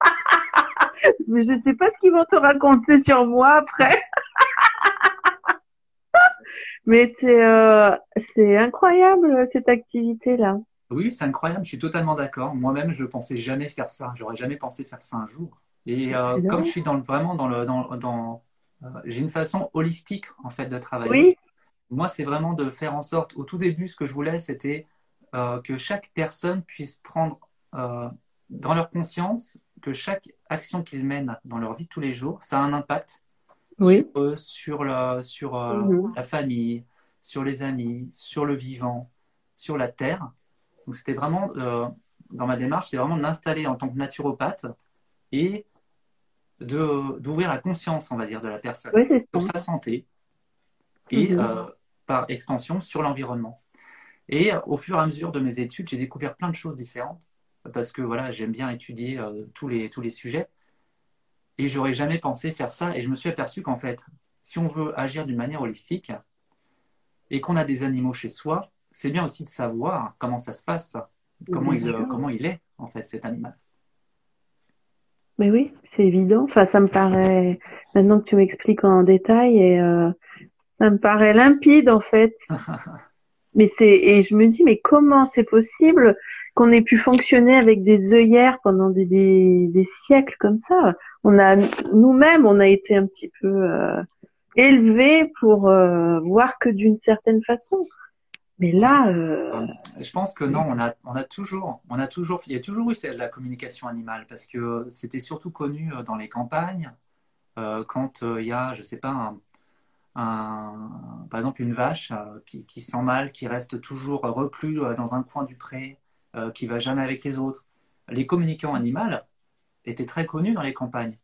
Mais je sais pas ce qu'ils vont te raconter sur moi après. Mais c'est euh, c'est incroyable cette activité-là. Oui, c'est incroyable. Je suis totalement d'accord. Moi-même, je pensais jamais faire ça. J'aurais jamais pensé faire ça un jour. Et euh, comme je suis dans vraiment dans le dans, dans euh, j'ai une façon holistique en fait de travailler. Oui. Moi, c'est vraiment de faire en sorte. Au tout début, ce que je voulais, c'était que chaque personne puisse prendre dans leur conscience que chaque action qu'ils mènent dans leur vie de tous les jours, ça a un impact sur eux, sur, mhm. la famille, sur les amis, sur le vivant, sur la terre. Donc c'était vraiment, dans ma démarche, c'était vraiment de l'installer en tant que naturopathe et d'ouvrir la conscience, on va dire, de la personne sur sa santé et mhm. euh, par extension sur l'environnement. Et au fur et à mesure de mes études, j'ai découvert plein de choses différentes parce que voilà, j'aime bien étudier euh, tous, les, tous les sujets et j'aurais jamais pensé faire ça. Et je me suis aperçu qu'en fait, si on veut agir d'une manière holistique et qu'on a des animaux chez soi, c'est bien aussi de savoir comment ça se passe, comment, il, comment il est en fait cet animal. Mais oui, c'est évident. Enfin, ça me paraît, maintenant que tu m'expliques en détail, et euh, ça me paraît limpide en fait. mais c'est et je me dis mais comment c'est possible qu'on ait pu fonctionner avec des œillères pendant des, des, des siècles comme ça? On a nous-mêmes, on a été un petit peu euh, élevés pour euh, voir que d'une certaine façon. Mais là, euh, je pense que non, on a, on a toujours, on a toujours, il y a toujours eu la communication animale parce que c'était surtout connu euh, dans les campagnes euh, quand il y a, je sais pas, un, par exemple une vache qui, qui, sent mal, qui reste toujours reclus dans un coin du pré, qui va jamais avec les autres. Les communicants animaux étaient très connus dans les campagnes.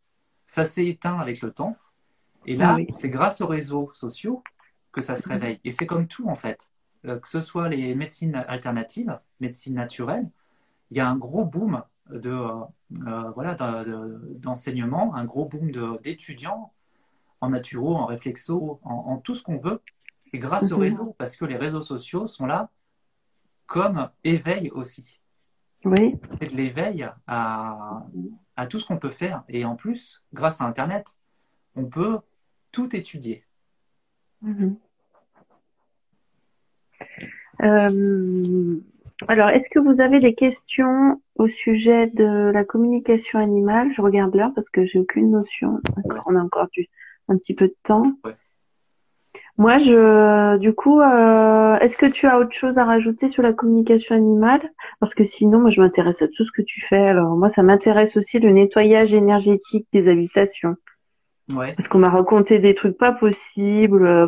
Ça s'est éteint avec le temps. Et là, ah c'est grâce aux réseaux sociaux que ça se réveille. Et c'est comme tout en fait. Euh, que ce soit les médecines alternatives, médecine naturelle, il y a un gros boom de euh, euh, voilà d'enseignement, un gros boom d'étudiants en naturo, en réflexo, en, tout ce qu'on veut, et grâce au mhm. réseau, parce que les réseaux sociaux sont là comme éveil aussi. Oui. C'est de l'éveil à, à tout ce qu'on peut faire. Et en plus, grâce à Internet, on peut tout étudier. Mhm. Euh, alors, est-ce que vous avez des questions au sujet de la communication animale? Je regarde l'heure parce que j'ai aucune notion. On a encore du, un petit peu de temps. Moi, je, du coup, euh, est-ce que tu as autre chose à rajouter sur la communication animale? Parce que sinon, moi, je m'intéresse à tout ce que tu fais. Alors, moi, ça m'intéresse aussi le nettoyage énergétique des habitations. Ouais. Parce qu'on m'a raconté des trucs pas possibles.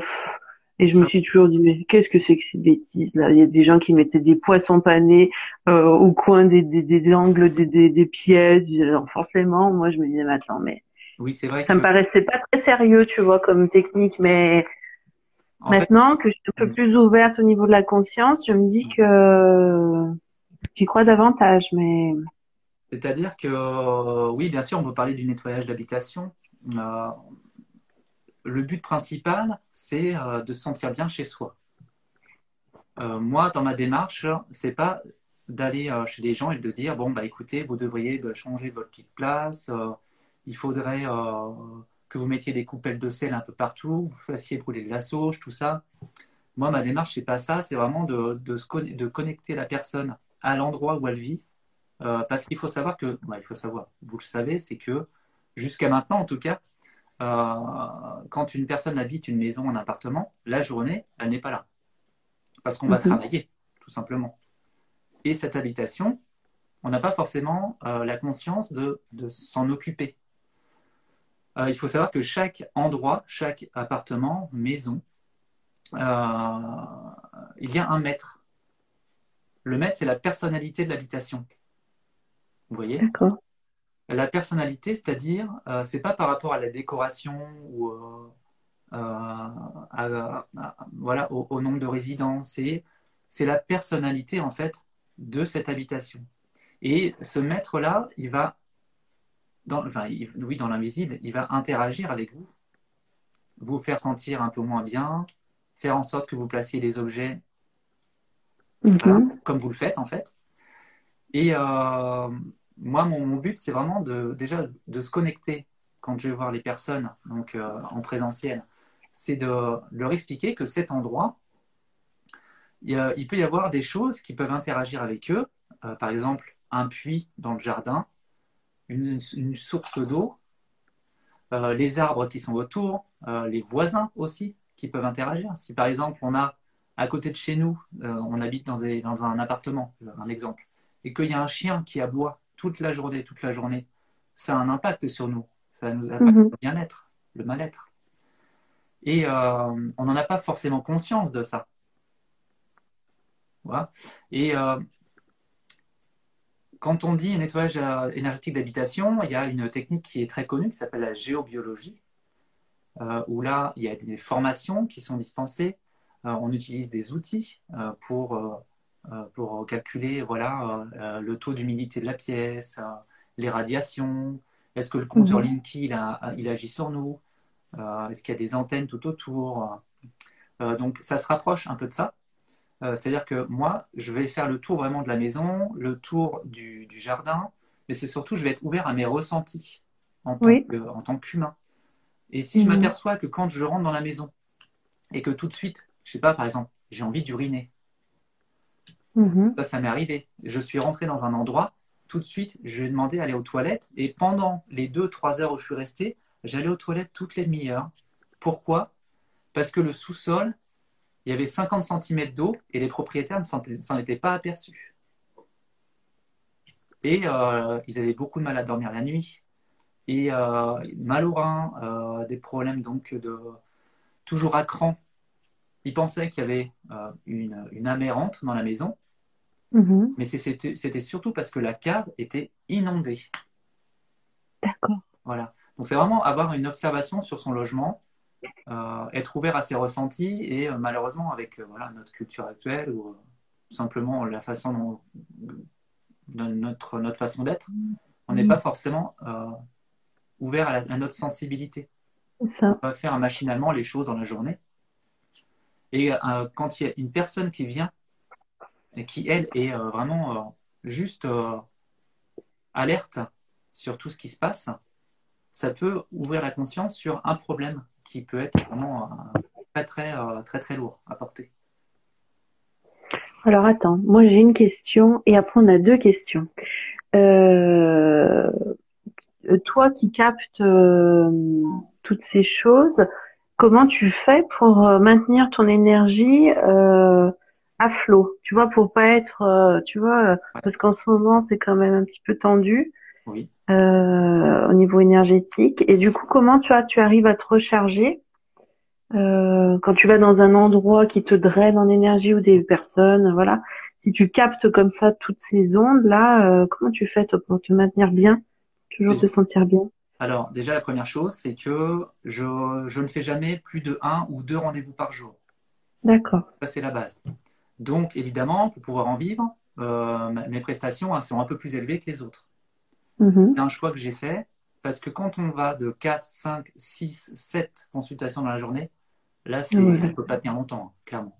Et je me suis toujours dit, mais qu'est-ce que c'est que ces bêtises là Il y a des gens qui mettaient des poissons panés euh, au coin des, des, des angles des, des, des, pièces. Alors forcément, moi je me disais, mais attends, mais oui, c'est vrai. Ça me paraissait pas très sérieux, tu vois, comme technique, mais maintenant que je suis un peu plus ouverte au niveau de la conscience, je me dis que j'y crois davantage. Mais c'est-à-dire que oui, bien sûr, on peut parler du nettoyage d'habitation. Euh, le but principal, c'est euh, de se sentir bien chez soi. Euh, moi, dans ma démarche, c'est pas d'aller euh, chez les gens et de dire bon bah écoutez, vous devriez bah, changer votre petite place, il faudrait que vous mettiez des coupelles de sel un peu partout, vous fassiez brûler de la sauge, tout ça. Moi, ma démarche, c'est pas ça, c'est vraiment de, de, connecter la personne à l'endroit où elle vit. parce qu'il faut savoir que, bah, il faut savoir, vous le savez, c'est que jusqu'à maintenant, en tout cas, euh, quand une personne habite une maison, un appartement, la journée, elle n'est pas là. Parce qu'on va mhm. travailler, tout simplement. Et cette habitation, on n'a pas forcément euh, la conscience de, s'en occuper. Euh, il faut savoir que chaque endroit, chaque appartement, maison, il y a un maître. Le maître, c'est la personnalité de l'habitation. Vous voyez? D'accord. La personnalité, c'est-à-dire, euh, c'est pas par rapport à la décoration ou euh, euh, voilà, au, nombre de résidents, c'est la personnalité en fait de cette habitation. Et ce maître-là, il va, dans, enfin, oui, dans l'invisible, il va interagir avec vous, vous faire sentir un peu moins bien, faire en sorte que vous placiez les objets mm-hmm. comme vous le faites en fait. Et, moi, mon, but, c'est vraiment de, déjà de se connecter quand je vais voir les personnes donc, euh, en présentiel. C'est de leur expliquer que cet endroit, il, peut y avoir des choses qui peuvent interagir avec eux. Euh, par exemple, un puits dans le jardin, une, source d'eau, euh, les arbres qui sont autour, les voisins aussi qui peuvent interagir. Si par exemple on a à côté de chez nous, on habite dans, dans, un appartement, un exemple, et qu'il y a un chien qui aboie toute la journée, toute la journée, ça a un impact sur nous. Ça nous impacte mhm. le bien-être, le mal-être. Et on n'en a pas forcément conscience de ça. Voilà. Et quand on dit nettoyage euh, énergétique d'habitation, il y a une technique qui est très connue qui s'appelle la géobiologie, euh, où là, il y a des formations qui sont dispensées. Euh, on utilise des outils pour, pour calculer voilà, le taux d'humidité de la pièce, les radiations, est-ce que le compteur mmh. Linky il, il, agit sur nous, est-ce qu'il y a des antennes tout autour? donc ça se rapproche un peu de ça. Euh, c'est-à-dire que moi, je vais faire le tour vraiment de la maison, le tour du, jardin, mais c'est surtout, je vais être ouvert à mes ressentis en tant qu'humain. Et si je mhm. m'aperçois que quand je rentre dans la maison et que tout de suite, je sais pas, par exemple, j'ai envie d'uriner, mhm. ça, m'est arrivé. Je suis rentré dans un endroit, tout de suite, je vais demander d'aller aux toilettes, et pendant les deux, trois heures où je suis resté, j'allais aux toilettes toutes les demi-heures. Pourquoi? Parce que le sous-sol il y avait 50 cm d'eau et les propriétaires ne s'en étaient pas aperçus. Et euh, ils avaient beaucoup de mal à dormir la nuit. Et euh, mal au rein, euh, des problèmes donc de toujours à cran. Ils pensaient qu'il y avait une, une, âme errante dans la maison. Mm-hmm. Mais c'était surtout parce que la cave était inondée. D'accord. Voilà. Donc c'est vraiment avoir une observation sur son logement euh, être ouvert à ses ressentis et euh, malheureusement avec euh, voilà, notre culture actuelle ou simplement la façon dont, notre, notre façon d'être, on n'est pas forcément ouvert à, notre sensibilité. Ça. On va faire machinalement les choses dans la journée. Et quand il y a une personne qui vient et qui, elle, est vraiment juste alerte sur tout ce qui se passe, ça peut ouvrir la conscience sur un problème qui peut être vraiment euh, très très euh, très très lourd à porter. Alors attends, moi j'ai une question et après on a deux questions. Euh, toi qui captes toutes ces choses, comment tu fais pour maintenir ton énergie à flot Tu vois, pour pas être, tu vois, parce qu'en ce moment c'est quand même un petit peu tendu. Oui. Euh, au niveau énergétique. Et du coup, comment tu, as, tu arrives à te recharger euh, quand tu vas dans un endroit qui te draine en énergie ou des personnes, voilà. Si tu captes comme ça toutes ces ondes là, euh, comment tu fais pour te maintenir bien, toujours te sentir bien? Alors déjà la première chose, c'est que je, je, ne fais jamais plus de un ou deux rendez-vous par jour. D'accord. Ça c'est la base. Donc évidemment, pour pouvoir en vivre, mes prestations hein, sont un peu plus élevées que les autres. Mhm. C'est un choix que j'ai fait parce que quand on va de 4, 5, 6, 7 consultations dans la journée, là, c'est, on ne peut pas tenir longtemps, hein, clairement.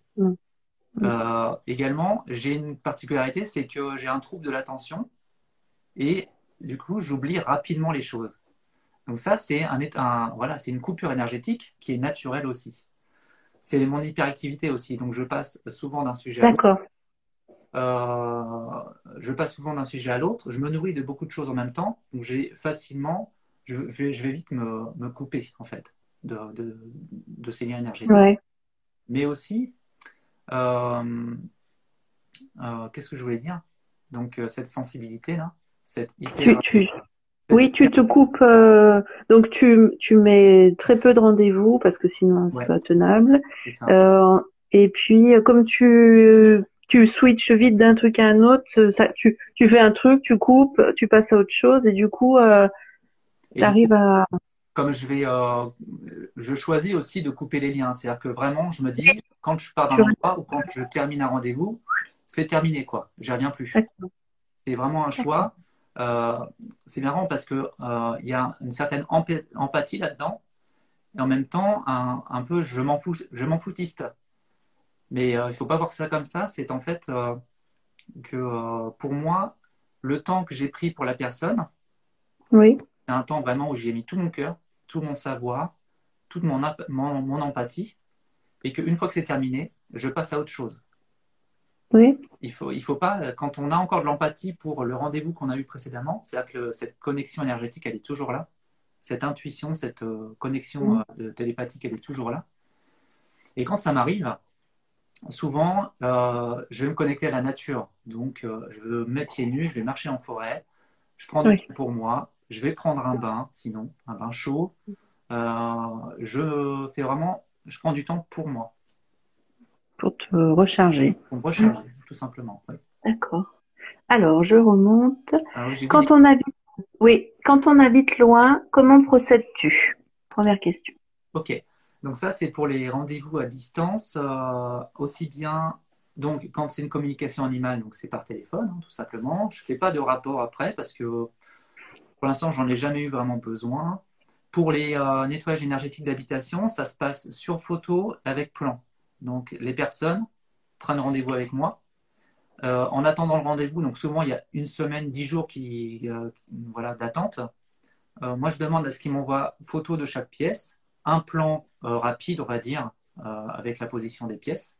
Euh, également, j'ai une particularité, c'est que j'ai un trouble de l'attention et du coup, j'oublie rapidement les choses. Donc ça, c'est un, un, voilà, c'est une coupure énergétique qui est naturelle aussi. C'est mon hyperactivité aussi, donc je passe souvent d'un sujet à l'autre. Euh, je passe souvent d'un sujet à l'autre, je me nourris de beaucoup de choses en même temps, donc j'ai facilement, je vais, je vais vite me, me, couper en fait de, de, de ces liens énergétiques. Mais aussi, euh, euh, qu'est-ce que je voulais dire? Donc cette sensibilité là, cette hyper. Oui, tu te coupes. donc tu, tu mets très peu de rendez-vous parce que sinon c'est pas tenable. et puis comme tu tu switches vite d'un truc à un autre, ça, tu, tu fais un truc, tu coupes, tu passes à autre chose et du coup, euh, tu arrives à... Comme je vais, euh, je choisis aussi de couper les liens. C'est-à-dire que vraiment, je me dis, quand je pars d'un endroit ou quand je termine un rendez-vous, c'est terminé, quoi. J'y reviens plus. C'est vraiment un choix. Euh, c'est marrant parce que euh, il y a une certaine empathie là-dedans et en même temps un, un peu je m'en fous, je m'en foutiste. Mais euh, il ne faut pas voir ça comme ça. C'est en fait que pour moi, le temps que j'ai pris pour la personne, oui. c'est un temps vraiment où j'ai mis tout mon cœur, tout mon savoir, toute mon, mon, empathie. Et qu'une fois que c'est terminé, je passe à autre chose. Oui. Il faut, il faut pas, quand on a encore de l'empathie pour le rendez-vous qu'on a eu précédemment, c'est-à-dire que cette connexion énergétique, elle est toujours là. Cette intuition, cette connexion télépathique, elle est toujours là. Et quand ça m'arrive, souvent, euh, je vais me connecter à la nature. Donc, euh, je me mets pieds nus, je vais marcher en forêt, je prends du Oui. temps pour moi, je vais prendre un bain, sinon, un bain chaud. Euh, je fais vraiment, je prends du temps pour moi, Pour te recharger. pour me recharger, tout simplement. Oui. D'accord. Alors, je remonte. Alors, vu Quand on habite, oui, quand on habite loin, comment procèdes-tu? Première question. Ok, donc ça c'est pour les rendez-vous à distance, euh, aussi bien donc quand c'est une communication animale, donc c'est par téléphone hein, tout simplement. Je fais pas de rapport après parce que pour l'instant j'en ai jamais eu vraiment besoin. Pour les euh, nettoyages énergétiques d'habitation, ça se passe sur photo avec plan. Donc les personnes prennent rendez-vous avec moi. Euh, en attendant le rendez-vous, donc souvent il y a une semaine, dix jours qui, euh, voilà, d'attente. Euh, moi je demande à ce qu'ils m'envoient photo de chaque pièce un plan rapide, on va dire, avec la position des pièces.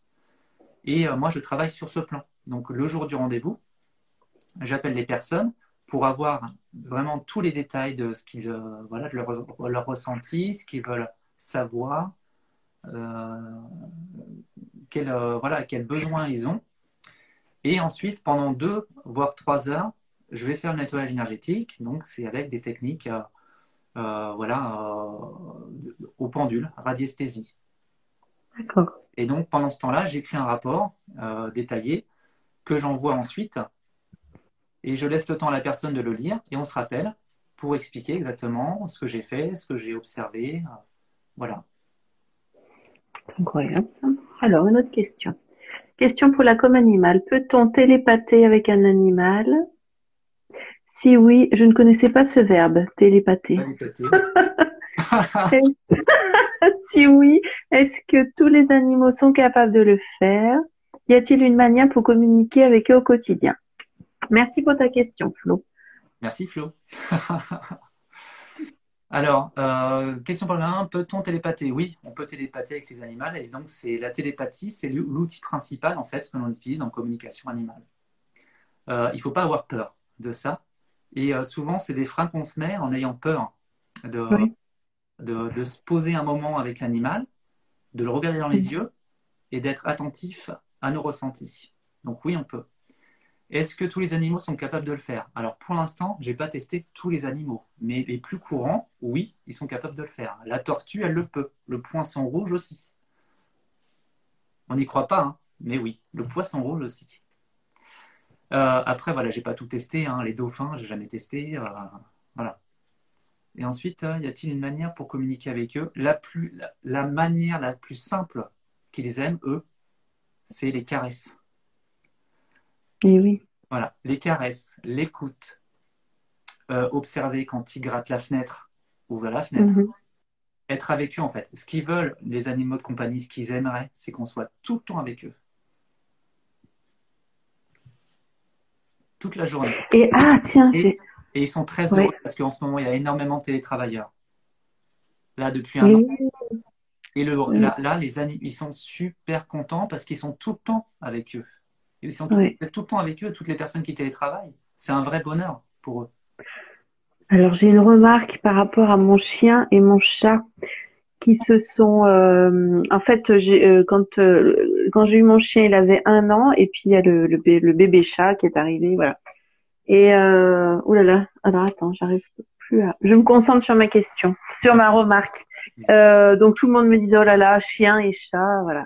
Et moi, je travaille sur ce plan. Donc, le jour du rendez-vous, j'appelle les personnes pour avoir vraiment tous les détails de ce qu'ils, voilà, de leur, leur ressenti, ce qu'ils veulent savoir, quels besoins ils ont. Et ensuite, pendant deux, voire trois heures, je vais faire le nettoyage énergétique. Donc, c'est avec des techniques euh, euh, voilà, euh, au pendule, radiesthésie. D'accord. Et donc, pendant ce temps-là, j'écris un rapport détaillé que j'envoie ensuite et je laisse le temps à la personne de le lire et on se rappelle pour expliquer exactement ce que j'ai fait, ce que j'ai observé. voilà. C'est incroyable ça. Alors, une autre question. Question pour la com animale. Peut-on télépather avec un animal? Si oui, je ne connaissais pas ce verbe, télépather. Si oui, est-ce que tous les animaux sont capables de le faire? Y a-t-il une manière pour communiquer avec eux au quotidien? Merci pour ta question, Flo. Merci Flo. Alors, euh, question le 1, peut-on télépather? Oui, on peut télépather avec les animaux. Et donc, c'est la télépathie, c'est l'outil principal en fait que l'on utilise en communication animale. Euh, il ne faut pas avoir peur de ça. Et euh, souvent, c'est des freins qu'on se met en ayant peur de, Oui. de, de se poser un moment avec l'animal, de le regarder dans les yeux et d'être attentif à nos ressentis. Donc oui, on peut. Est-ce que tous les animaux sont capables de le faire? Alors pour l'instant, j'ai pas testé tous les animaux, mais les plus courants, oui, ils sont capables de le faire. La tortue, elle le peut. Le poisson rouge aussi. On n'y croit pas, hein, mais oui, le poisson rouge aussi. Euh, après, voilà, j'ai pas tout testé, hein. Les dauphins, j'ai jamais testé, euh, voilà. Et ensuite, euh, y a-t-il une manière pour communiquer avec eux? La, la manière la plus simple qu'ils aiment, eux, c'est les caresses. Et oui. Voilà, les caresses, l'écoute, euh, observer quand ils grattent la fenêtre, ouvrir la fenêtre, Mhm. être avec eux en fait. Ce qu'ils veulent, les animaux de compagnie, ce qu'ils aimeraient, c'est qu'on soit tout le temps avec eux. Toute la journée. Et ah, tiens, Et, ils sont très Oui. heureux parce qu'en ce moment, il y a énormément de télétravailleurs. Là, depuis un an. Et le, Oui. là, là, les anim- ils sont super contents parce qu'ils sont tout le temps avec eux. Ils sont tout, Oui. tout le temps avec eux, toutes les personnes qui télétravaillent. C'est un vrai bonheur pour eux. Alors, j'ai une remarque par rapport à mon chien et mon chat qui se sont. euh, en fait, euh, quand euh, quand j'ai eu mon chien, il avait un an et puis il y a le, le, bé- le bébé chat qui est arrivé, voilà. Et euh, oh là là. Alors attends, j'arrive plus à. Je me concentre sur ma question, sur ma remarque. Donc tout le monde me disait oh là là, chien et chat, voilà.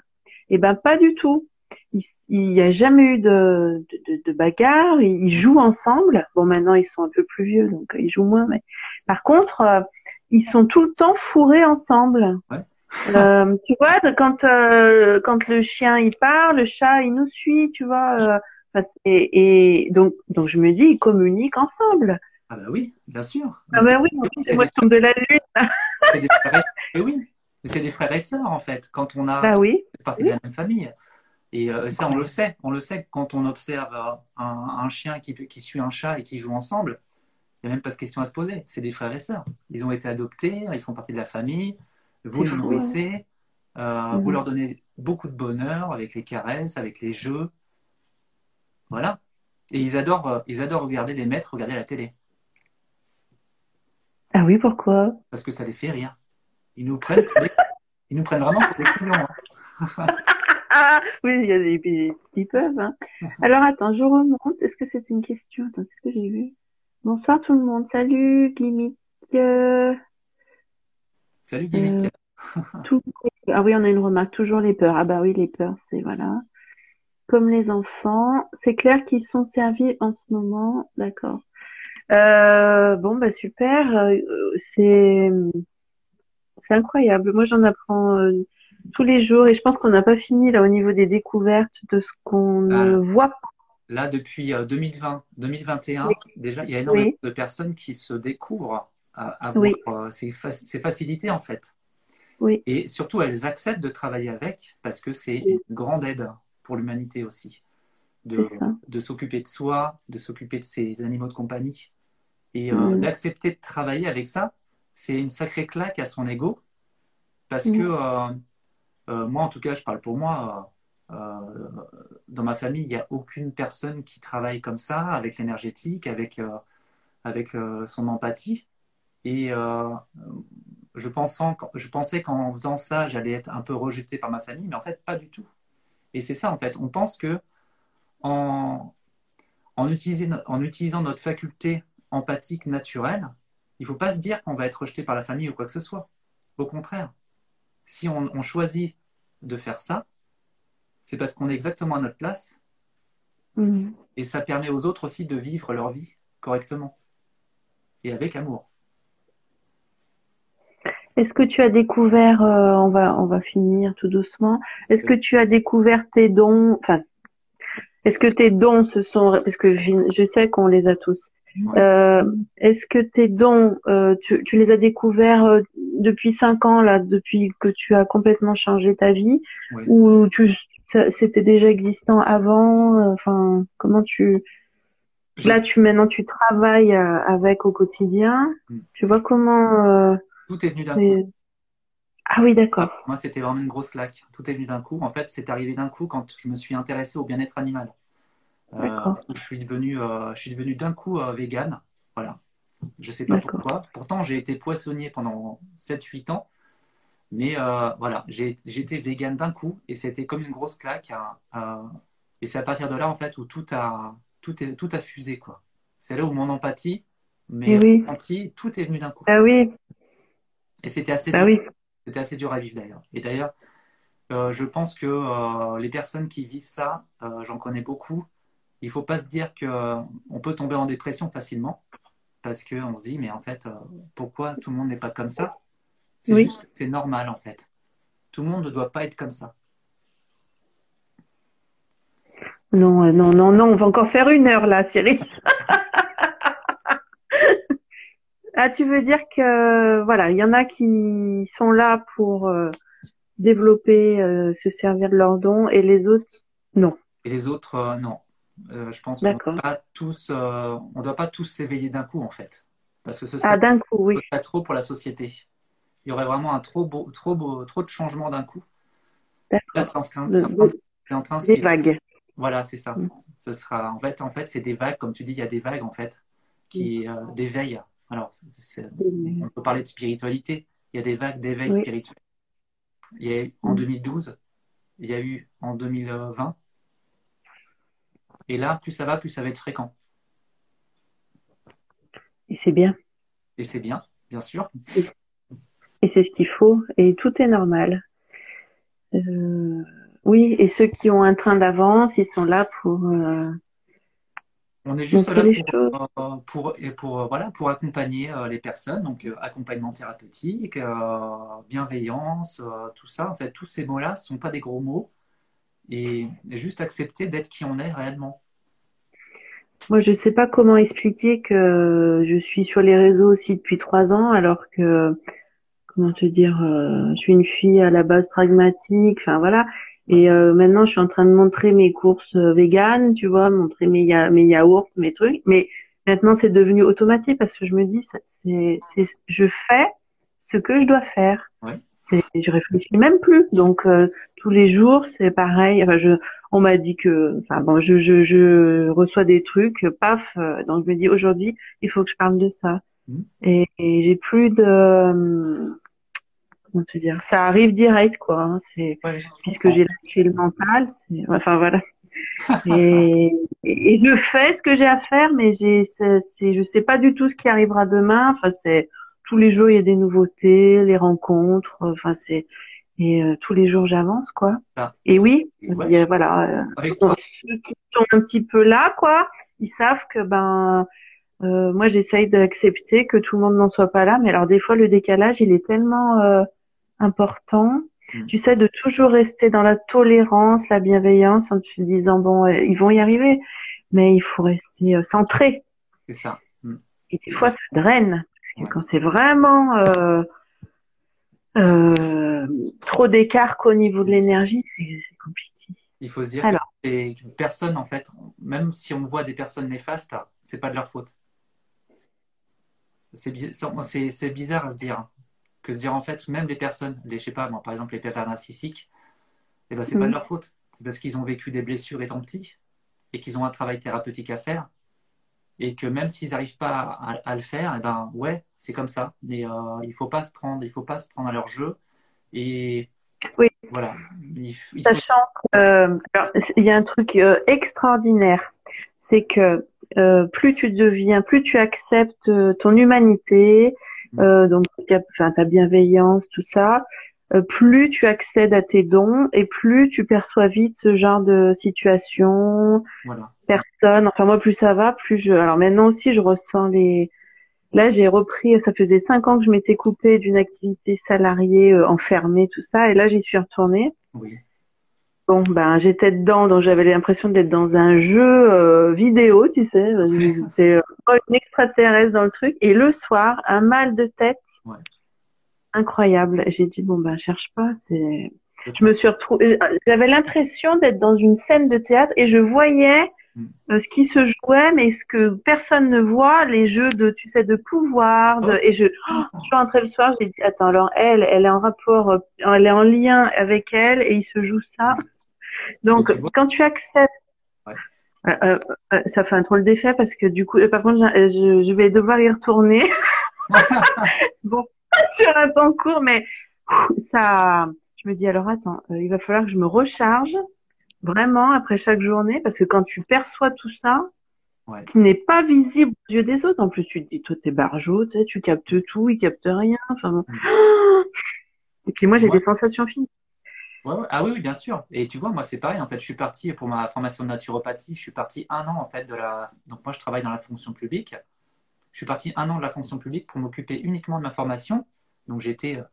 Et ben pas du tout. Il il y a jamais eu de, de, de, de bagarre. Ils, ils jouent ensemble. Bon, maintenant ils sont un peu plus vieux, donc euh, ils jouent moins. Mais par contre, euh, ils sont tout le temps fourrés ensemble. Ouais. Euh, tu vois, quand euh, quand le chien il part, le chat il nous suit, tu vois. et, et donc donc je me dis ils communiquent ensemble. Ah bah oui, bien sûr. Ah ben oui, c'est moi je tombe de la lune. c'est des frères et, oui, mais c'est des frères et sœurs en fait. Quand on a Bah oui, partie de la même famille. Et euh, ça, on le sait. On le sait quand on observe euh, un, un chien qui, qui suit un chat et qui joue ensemble. Il n'y a même pas de question à se poser. C'est des frères et sœurs. Ils ont été adoptés, ils font partie de la famille. Vous les nourrissez, euh, Mhm. vous leur donnez beaucoup de bonheur avec les caresses, avec les jeux. Voilà. Et ils adorent, ils adorent regarder les maîtres regarder la télé ah oui, pourquoi? parce que ça les fait rire. Ils nous prennent, pour des- ils nous prennent vraiment pour des clients. oui, il y a des, qui peuvent. Hein. Alors attends, je remonte. Est-ce que c'est une question? Attends, qu'est-ce que j'ai vu? Bonsoir tout le monde. Salut, Gimmick. Salut, Gimmick. Euh, ah oui, on a une remarque. Toujours les peurs. Ah bah oui, les peurs, c'est voilà. Comme les enfants. C'est clair qu'ils sont servis en ce moment. D'accord. Euh, bon, bah super. Euh, c'est c'est incroyable. Moi, j'en apprends euh, tous les jours et je pense qu'on n'a pas fini là au niveau des découvertes de ce qu'on ne ah. voit pas. Là, depuis 2020, 2021, déjà, il y a énormément de personnes qui se découvrent à, avoir ces, facilités en fait. Oui. Et surtout, elles acceptent de travailler avec parce que c'est une grande aide pour l'humanité aussi. De, de s'occuper de soi, de s'occuper de ses animaux de compagnie. Et euh, d'accepter de travailler avec ça, c'est une sacrée claque à son ego. Parce que euh, euh, moi, en tout cas, je parle pour moi. dans ma famille, il n'y a aucune personne qui travaille comme ça, avec l'énergétique, avec, avec son empathie. Et je, pensant, je pensais qu'en faisant ça, j'allais être un peu rejeté par ma famille, mais en fait, pas du tout. Et c'est ça, en fait. On pense que en, en, en utilisant notre faculté empathique naturelle, il ne faut pas se dire qu'on va être rejeté par la famille ou quoi que ce soit. Au contraire, si on, choisit de faire ça, c'est parce qu'on est exactement à notre place. Mm. Et ça permet aux autres aussi de vivre leur vie correctement et avec amour. Est-ce que tu as découvert, euh, on va on va finir tout doucement. Est-ce que tu as découvert tes dons, enfin, est-ce que tes dons se sont, parce que je sais qu'on les a tous. Euh, Est-ce que tes dons, euh, tu, tu, les as découverts euh, depuis cinq ans là, depuis que tu as complètement changé ta vie, ou tu c'était déjà existant avant euh, Enfin, comment tu là tu maintenant tu travailles avec au quotidien. Mm. Tu vois comment Tout est venu d'un coup. Ah oui, d'accord. Moi, c'était vraiment une grosse claque. Tout est venu d'un coup. En fait, c'est arrivé d'un coup quand je me suis intéressé au bien-être animal. Euh, je suis devenu, euh, je suis devenu d'un coup euh, vegan. Voilà. Je sais pas pourquoi. Pourtant, j'ai été poissonnier pendant 7-8 ans. Mais voilà, j'ai été vegan d'un coup et c'était comme une grosse claque. et c'est à partir de là, en fait, où tout a, tout est, tout a fusé. quoi. C'est là où mon empathie, mais oui. tout est venu d'un coup. Ah oui. Et c'était assez, bah dur. C'était assez dur à vivre d'ailleurs. Et d'ailleurs, je pense que les personnes qui vivent ça, j'en connais beaucoup, il ne faut pas se dire qu'on peut tomber en dépression facilement parce qu'on se dit, mais en fait, euh, pourquoi tout le monde n'est pas comme ça? C'est juste, c'est normal en fait. Tout le monde ne doit pas être comme ça. Non, euh, non, non, non, on va encore faire une heure là, Cyril. ah, tu veux dire que, voilà, il y en a qui sont là pour euh, développer, se servir de leurs dons et les autres, non. Et les autres, non. Euh, je pense qu'on ne euh, on doit pas tous s'éveiller d'un coup en fait, parce que ce serait, ah, coup, oui. trop pour la société. Il y aurait vraiment un trop beau, trop beau, trop de changements d'un coup. Là, c'est en, train des vagues. Voilà, c'est ça. Mm. Ce sera en fait, en fait, c'est des vagues, comme tu dis, il y a des vagues en fait qui mm. euh, d'éveil. Alors, on peut parler de spiritualité. Il y a des vagues d'éveil spirituel. Il y a en 2012, mm. il y a eu en 2020 et là, plus ça va, plus ça va être fréquent. Et c'est bien. Et c'est bien, bien sûr. Et c'est ce qu'il faut. Et tout est normal. Euh, oui, et ceux qui ont un train d'avance, ils sont là pour. Euh, on est juste là pour, pour, et pour, voilà, pour accompagner euh, les personnes, donc accompagnement thérapeutique, bienveillance, tout ça. En fait, tous ces mots-là ne sont pas des gros mots et juste accepter d'être qui on est réellement. Moi, je ne sais pas comment expliquer que je suis sur les réseaux aussi depuis trois ans, alors que, comment te dire, euh, je suis une fille à la base pragmatique, enfin voilà. Et euh, maintenant, je suis en train de montrer mes courses euh, véganes, tu vois, montrer mes, yaourts, mes trucs. Mais maintenant, c'est devenu automatique parce que je me dis, je fais ce que je dois faire. Je réfléchis même plus. Donc euh, tous les jours, c'est pareil. Enfin, je, on m'a dit que, enfin bon, je, je, je reçois des trucs, paf. Euh, donc je me dis aujourd'hui, il faut que je parle de ça. Mmh. Et, j'ai plus de, comment te dire, ça arrive direct quoi. Hein, c'est puisque j'ai le mental, enfin voilà. et, et, je fais ce que j'ai à faire, mais j'ai, c'est, je sais pas du tout ce qui arrivera demain. Enfin, c'est tous les jours il y a des nouveautés, les rencontres. Enfin, c'est et euh, tous les jours j'avance quoi. Ah. Et oui, voilà. Euh, ceux qui sont un petit peu là quoi, ils savent que ben euh, moi j'essaye d'accepter que tout le monde n'en soit pas là, mais alors des fois le décalage il est tellement euh, important Mm. Tu sais, de toujours rester dans la tolérance, la bienveillance, en te disant, bon, euh, ils vont y arriver, mais il faut rester euh, centré. C'est ça. Mm. Et des fois, ça draine. Quand c'est vraiment euh, euh, trop d'écart qu'au niveau de l'énergie, c'est compliqué. Il faut se dire Alors. que les personnes, en fait, même si on voit des personnes néfastes, c'est pas de leur faute. C'est bizarre à se dire que se dire en fait, même les personnes, les, je sais pas, moi, par exemple, les pervers narcissiques, eh ben, c'est pas de mm. leur faute. C'est parce qu'ils ont vécu des blessures étant petits et qu'ils ont un travail thérapeutique à faire. Et que même s'ils n'arrivent pas à, le faire, eh ben, ouais, c'est comme ça. Mais euh, il faut pas se prendre, il faut pas se prendre à leur jeu. Et oui. voilà. Sachant qu'il euh, y a un truc euh, extraordinaire, c'est que plus tu deviens, plus tu acceptes ton humanité, euh, donc enfin ta bienveillance, tout ça, plus tu accèdes à tes dons et plus tu perçois vite ce genre de situation, voilà. personne. Enfin moi plus ça va, plus je. Alors maintenant aussi je ressens les. Là j'ai repris. Ça faisait cinq ans que je m'étais coupée d'une activité salariée, euh, enfermée, tout ça, et là j'y suis retournée. Oui. Bon, ben j'étais dedans, donc j'avais l'impression d'être dans un jeu euh, vidéo, tu sais. J'étais euh, une extraterrestre dans le truc. Et le soir, un mal de tête incroyable. J'ai dit bon ben cherche pas. C'est. Je me suis retrouvée. J'avais l'impression d'être dans une scène de théâtre et je voyais mm. euh, ce qui se jouait, mais ce que personne ne voit, les jeux de, tu sais, de pouvoir. De, oh. Et je, je suis rentrée le soir, j'ai dit attends alors elle, elle est en rapport, elle est en lien avec elle et il se joue ça. Donc, quand tu acceptes, euh, euh, euh, ça fait un drôle d'effet parce que du coup, par contre, je, je vais devoir y retourner. bon, sur un temps court, mais ça, je me dis alors attends, il va falloir que je me recharge vraiment après chaque journée parce que quand tu perçois tout ça, qui n'est pas visible aux yeux des autres, en plus tu te dis toi t'es barjot, tu, sais, tu captes tout, il capte rien, enfin bon. Mm. Et puis moi j'ai des sensations physiques. Ah oui, oui, bien sûr. Et tu vois, moi, c'est pareil. En fait, je suis parti pour ma formation de naturopathie. Je suis parti un an, en fait, de la. Donc, moi, je travaille dans la fonction publique. Je suis parti un an de la fonction publique pour m'occuper uniquement de ma formation. Donc, j'étais euh,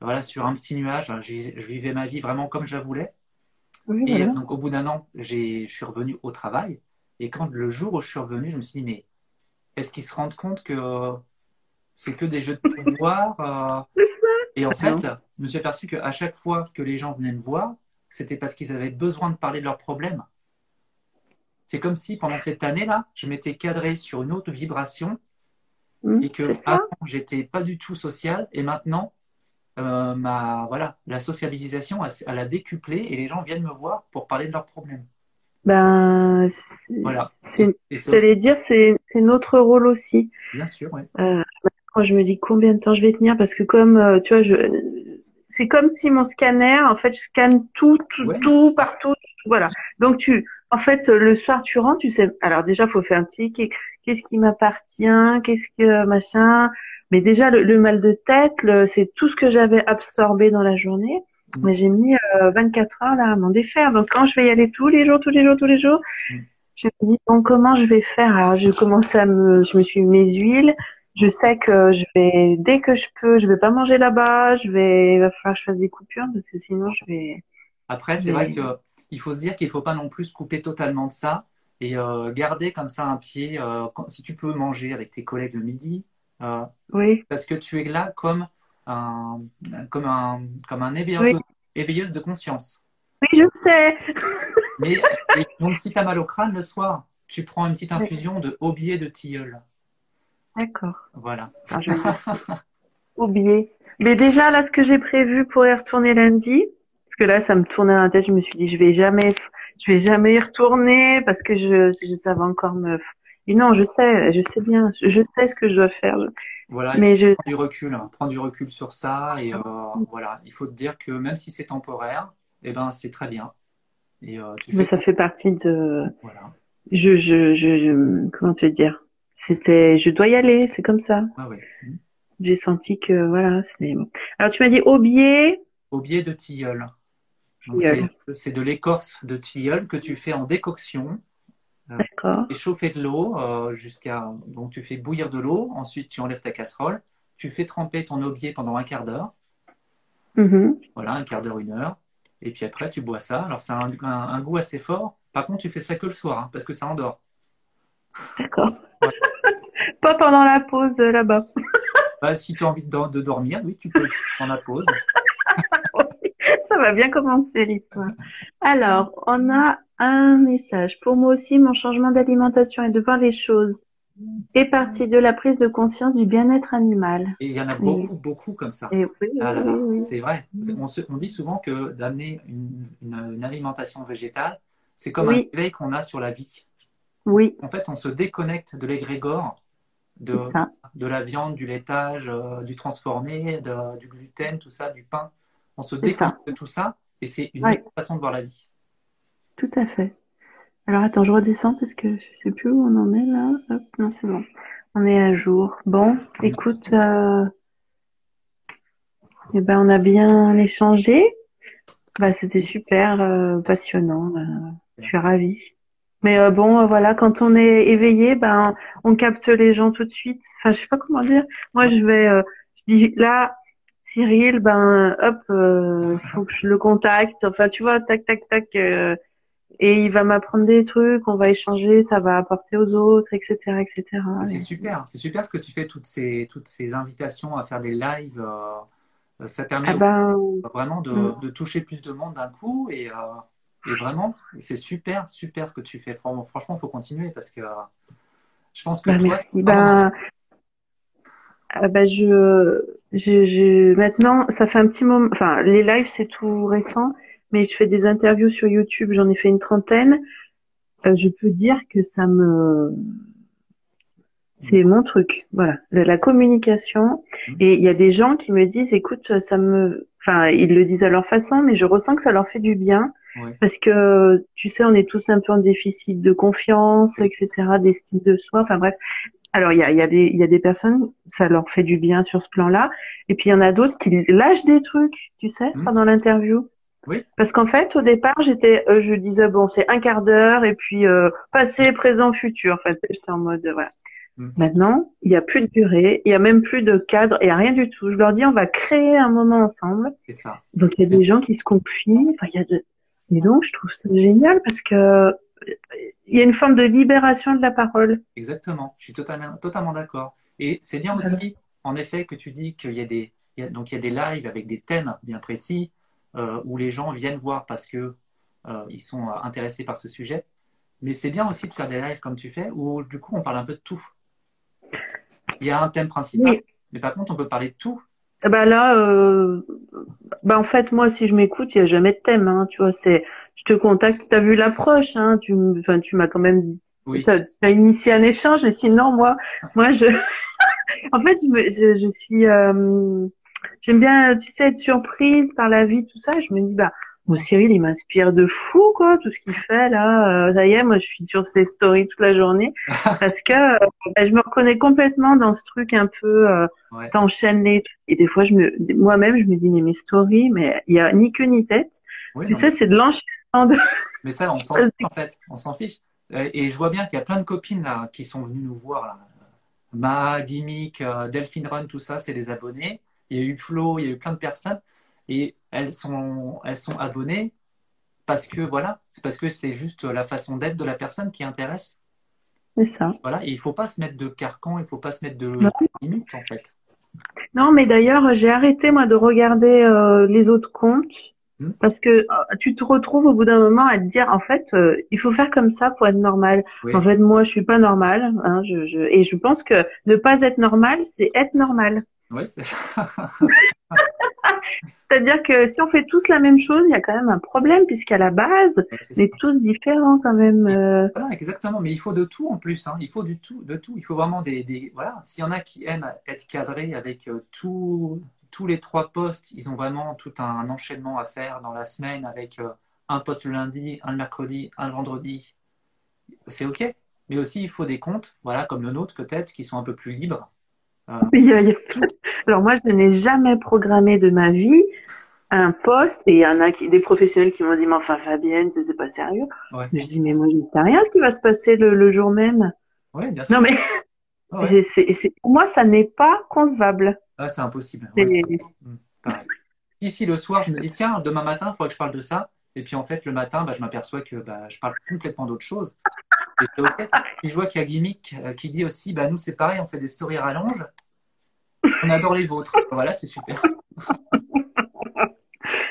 voilà, sur un petit nuage. Je, vivais ma vie vraiment comme je la voulais. et donc, au bout d'un an, je suis revenu au travail. Et quand le jour où je suis revenu, je me suis dit, mais est-ce qu'ils se rendent compte que c'est que des jeux de pouvoir euh, et en fait, je me suis aperçu qu'à chaque fois que les gens venaient me voir, c'était parce qu'ils avaient besoin de parler de leurs problèmes. C'est comme si pendant cette année-là, je m'étais cadré sur une autre vibration mmh, et que j'étais pas du tout social et maintenant, euh, ma, voilà, la sociabilisation, elle, a décuplé et les gens viennent me voir pour parler de leurs problèmes. Ben, voilà. C'est, dire, c'est, notre rôle aussi. Bien sûr. Euh, je me dis combien de temps je vais tenir? Parce que comme euh, tu vois, je c'est comme si mon scanner, en fait, je scanne tout, tout, tout partout, voilà. Donc tu, en fait, le soir tu rentres, tu sais. Alors déjà, faut faire un petit qu'est-ce qui m'appartient, qu'est-ce que machin. Mais déjà, le, mal de tête, c'est tout ce que j'avais absorbé dans la journée. Mm. Mais j'ai mis 24 euh, heures là à m'en défaire. Donc quand je vais y aller tous les jours, tous les jours, tous les jours, mm. je me dis bon comment je vais faire? Alors je commence à me, je me suis mis mes huiles, je sais que je vais, dès que je peux, je vais pas manger là-bas, je vais, il va falloir que je fasse des coupures parce que sinon je vais. Après, c'est vrai qu'il faut se dire qu'il faut pas non plus se couper totalement de ça et euh, garder comme ça un pied. Euh, si tu peux manger avec tes collègues le midi. Euh, oui. Parce que tu es là comme un, comme un, comme un éveilleuse, de conscience. Oui, je sais. Mais donc, si tu as mal au crâne le soir, tu prends une petite infusion de aubier de tilleul. D'accord. Voilà. Oublié. Mais déjà, là, ce que j'ai prévu pour y retourner lundi, parce que là, ça me tournait dans la tête, je me suis dit, je vais jamais, je vais jamais y retourner parce que je, je ça va encore me, Et non, je sais, je sais bien, je sais ce que je dois faire. Voilà, Mais je, prends du recul, hein. prends du recul sur ça et euh, voilà, il faut te dire que même si c'est temporaire, eh ben c'est très bien. Et euh, tu mais fais ça fait partie de, voilà. je, je, je, comment te dire? C'était, je dois y aller, c'est comme ça. Ah ouais. J'ai senti que, voilà, c'est, alors tu m'as dit aubier, Aubier de tilleul. Donc, Tilleul. C'est de l'écorce de tilleul que tu fais en décoction d'accord. et chauffer de l'eau euh, jusqu'à donc tu fais bouillir de l'eau, ensuite tu enlèves ta casserole, tu fais tremper ton aubier pendant un quart d'heure, Mhm. voilà, un quart d'heure, une heure, et puis après tu bois ça. Alors ça a un, un- un goût assez fort. Par contre, tu fais ça que le soir hein, parce que ça endort. D'accord. Ouais. Pas pendant la pause euh, là-bas. Bah, si tu as envie de, de dormir, oui, tu peux pendant la pause. Ça va bien commencer l'histoire. Alors, on a un message. Pour moi aussi, mon changement d'alimentation et de voir les choses est parti de la prise de conscience du bien-être animal. Et il y en a Oui. beaucoup, beaucoup comme ça. Oui, oui, c'est vrai. On, se- on dit souvent que d'amener une, une- une alimentation végétale, c'est comme un éveil qu'on a sur la vie. Oui, En fait, on se déconnecte de l'égrégore, de, la viande, du laitage, euh, du transformé, de- du gluten, tout ça, du pain. On se déconnecte de tout ça et c'est une Ouais. autre façon de voir la vie. Tout à fait. Alors attends, je redescends parce que je sais plus où on en est là. Hop, non, c'est bon. On est à jour. Bon, écoute, euh, eh ben, on a bien échangé. Bah, c'était super euh, passionnant. euh, je suis ravie. Mais euh, bon, voilà, quand on est éveillé, ben, on capte les gens tout de suite. Enfin, je sais pas comment dire. Moi, je vais, je dis là, Cyril, ben, hop, euh, faut que je le contacte. Enfin, tu vois, tac, tac, tac. euh, et il va m'apprendre des trucs, on va échanger, ça va apporter aux autres, etc., etc. Et C'est Et- super, c'est super ce que tu fais, toutes ces, toutes ces invitations à faire des lives. euh, ça permet Ah ben, vraiment de, Mm. de toucher plus de monde d'un coup et, et vraiment, c'est super, super ce que tu fais. Fran- Franchement, il faut continuer parce que je pense que bah, toi, merci. Ben, ah ben, je, je, je, maintenant, ça fait un petit moment, enfin, les lives, c'est tout récent, mais je fais des interviews sur YouTube, j'en ai fait une trentaine. Euh, je peux dire que ça me, c'est mon truc. Voilà. La, la communication. Mm. Et il y a des gens qui me disent, écoute, ça me, enfin, ils le disent à leur façon, mais je ressens que ça leur fait du bien. Ouais. Parce que, tu sais, on est tous un peu en déficit de confiance, etc., d'estime de soi. Enfin, bref. Alors, il y a, y a des, il y a des personnes, ça leur fait du bien sur ce plan-là. Et puis, il y en a d'autres qui lâchent des trucs, tu sais, Mm. pendant l'interview. Oui. Parce qu'en fait, au départ, j'étais, euh, je disais, bon, c'est un quart d'heure, et puis, euh, passé, présent, futur. En fait, j'étais en mode, voilà. Mm. Maintenant, il n'y a plus de durée, il n'y a même plus de cadre, il n'y a rien du tout. Je leur dis, on va créer un moment ensemble. c'est ça. Donc, il y a des gens qui se confient. Enfin, il y a de... Et donc, je trouve ça génial parce que il y a une forme de libération de la parole. Exactement. Je suis totalement, totalement d'accord. Et c'est bien Voilà. aussi, en effet, que tu dis qu'il y a des, il y a- donc il y a des lives avec des thèmes bien précis euh, où les gens viennent voir parce que euh, ils sont euh, intéressés par ce sujet. Mais c'est bien aussi de faire des lives comme tu fais où du coup on parle un peu de tout. Il y a un thème principal, Oui. mais par contre on peut parler de tout. Ben là, euh... ben en fait, moi, si je m'écoute, il n'y a jamais de thème. Hein, tu vois, c'est, je te contacte, tu as vu l'approche, hein, tu, tu m'as quand même, Oui, tu as, initié un échange, mais sinon, moi, moi, je, en fait, je, me, je, je suis, euh... j'aime bien, tu sais, être surprise par la vie, tout ça. et Je me dis, bah, Bon, Cyril, il m'inspire de fou, quoi, tout ce qu'il fait là. Euh, ça y est, moi, je suis sur ses stories toute la journée parce que euh, bah, je me reconnais complètement dans ce truc un peu. Euh, Ouais. T'enchaînes les trucs. Et des fois, je me, moi-même, je me dis, mais mes stories, mais il y a ni queue ni tête. Oui, tu non, sais, c'est de l'enchaînement de. Mais ça, on s'en fiche en fait. On s'en fiche. Euh, Et je vois bien qu'il y a plein de copines là qui sont venues nous voir là. Ma, Gimmick, Delphine Run, tout ça, c'est des abonnés. Il y a eu Flo, il y a eu plein de personnes. Et elles sont, elles sont abonnées parce que voilà, c'est parce que c'est juste la façon d'être de la personne qui intéresse. C'est ça. Voilà, et il faut pas se mettre de carcan, il faut pas se mettre de Ouais. limites en fait. Non, mais d'ailleurs, j'ai arrêté moi de regarder euh, les autres comptes Hmm. parce que euh, tu te retrouves au bout d'un moment à te dire, en fait, euh, il faut faire comme ça pour être normal. Oui, En fait, moi, je suis pas normale, hein, je, je, et je pense que ne pas être normal, c'est être normal. oui, c'est- C'est-à-dire que si on fait tous la même chose, il y a quand même un problème, puisqu'à la base, Ouais, on est tous différents quand même. euh. Voilà, exactement. Mais il faut de tout en plus. hein. Il faut du tout, de tout. Il faut vraiment des, des- voilà. S'il y en a qui aiment être cadrés avec euh, tout, tous les trois postes, ils ont vraiment tout un enchaînement à faire dans la semaine avec euh, un poste le lundi, un le mercredi, un le vendredi. C'est OK. Mais aussi, il faut des comptes, voilà, comme le nôtre peut-être, qui sont un peu plus libres. Alors moi, je n'ai jamais programmé de ma vie un poste, et il y en a qui, des professionnels qui m'ont dit, mais enfin Fabienne, c'est pas sérieux. Ouais. Je dis, mais moi, je sais rien ce qui va se passer le, le jour même. Ouais, bien sûr. Non mais Ouais. c'est- pour moi, ça n'est pas concevable. Ah, c'est impossible. Ici, le soir, je me dis, tiens, demain matin, il faudrait que je parle de ça. Et puis, en fait, le matin, bah, je m'aperçois que bah, je parle complètement d'autre chose. OK. Puis, je vois qu'il y a Gimmick euh, qui dit aussi, bah, nous, c'est pareil, on fait des stories à rallonge. On adore les vôtres. Voilà, c'est super.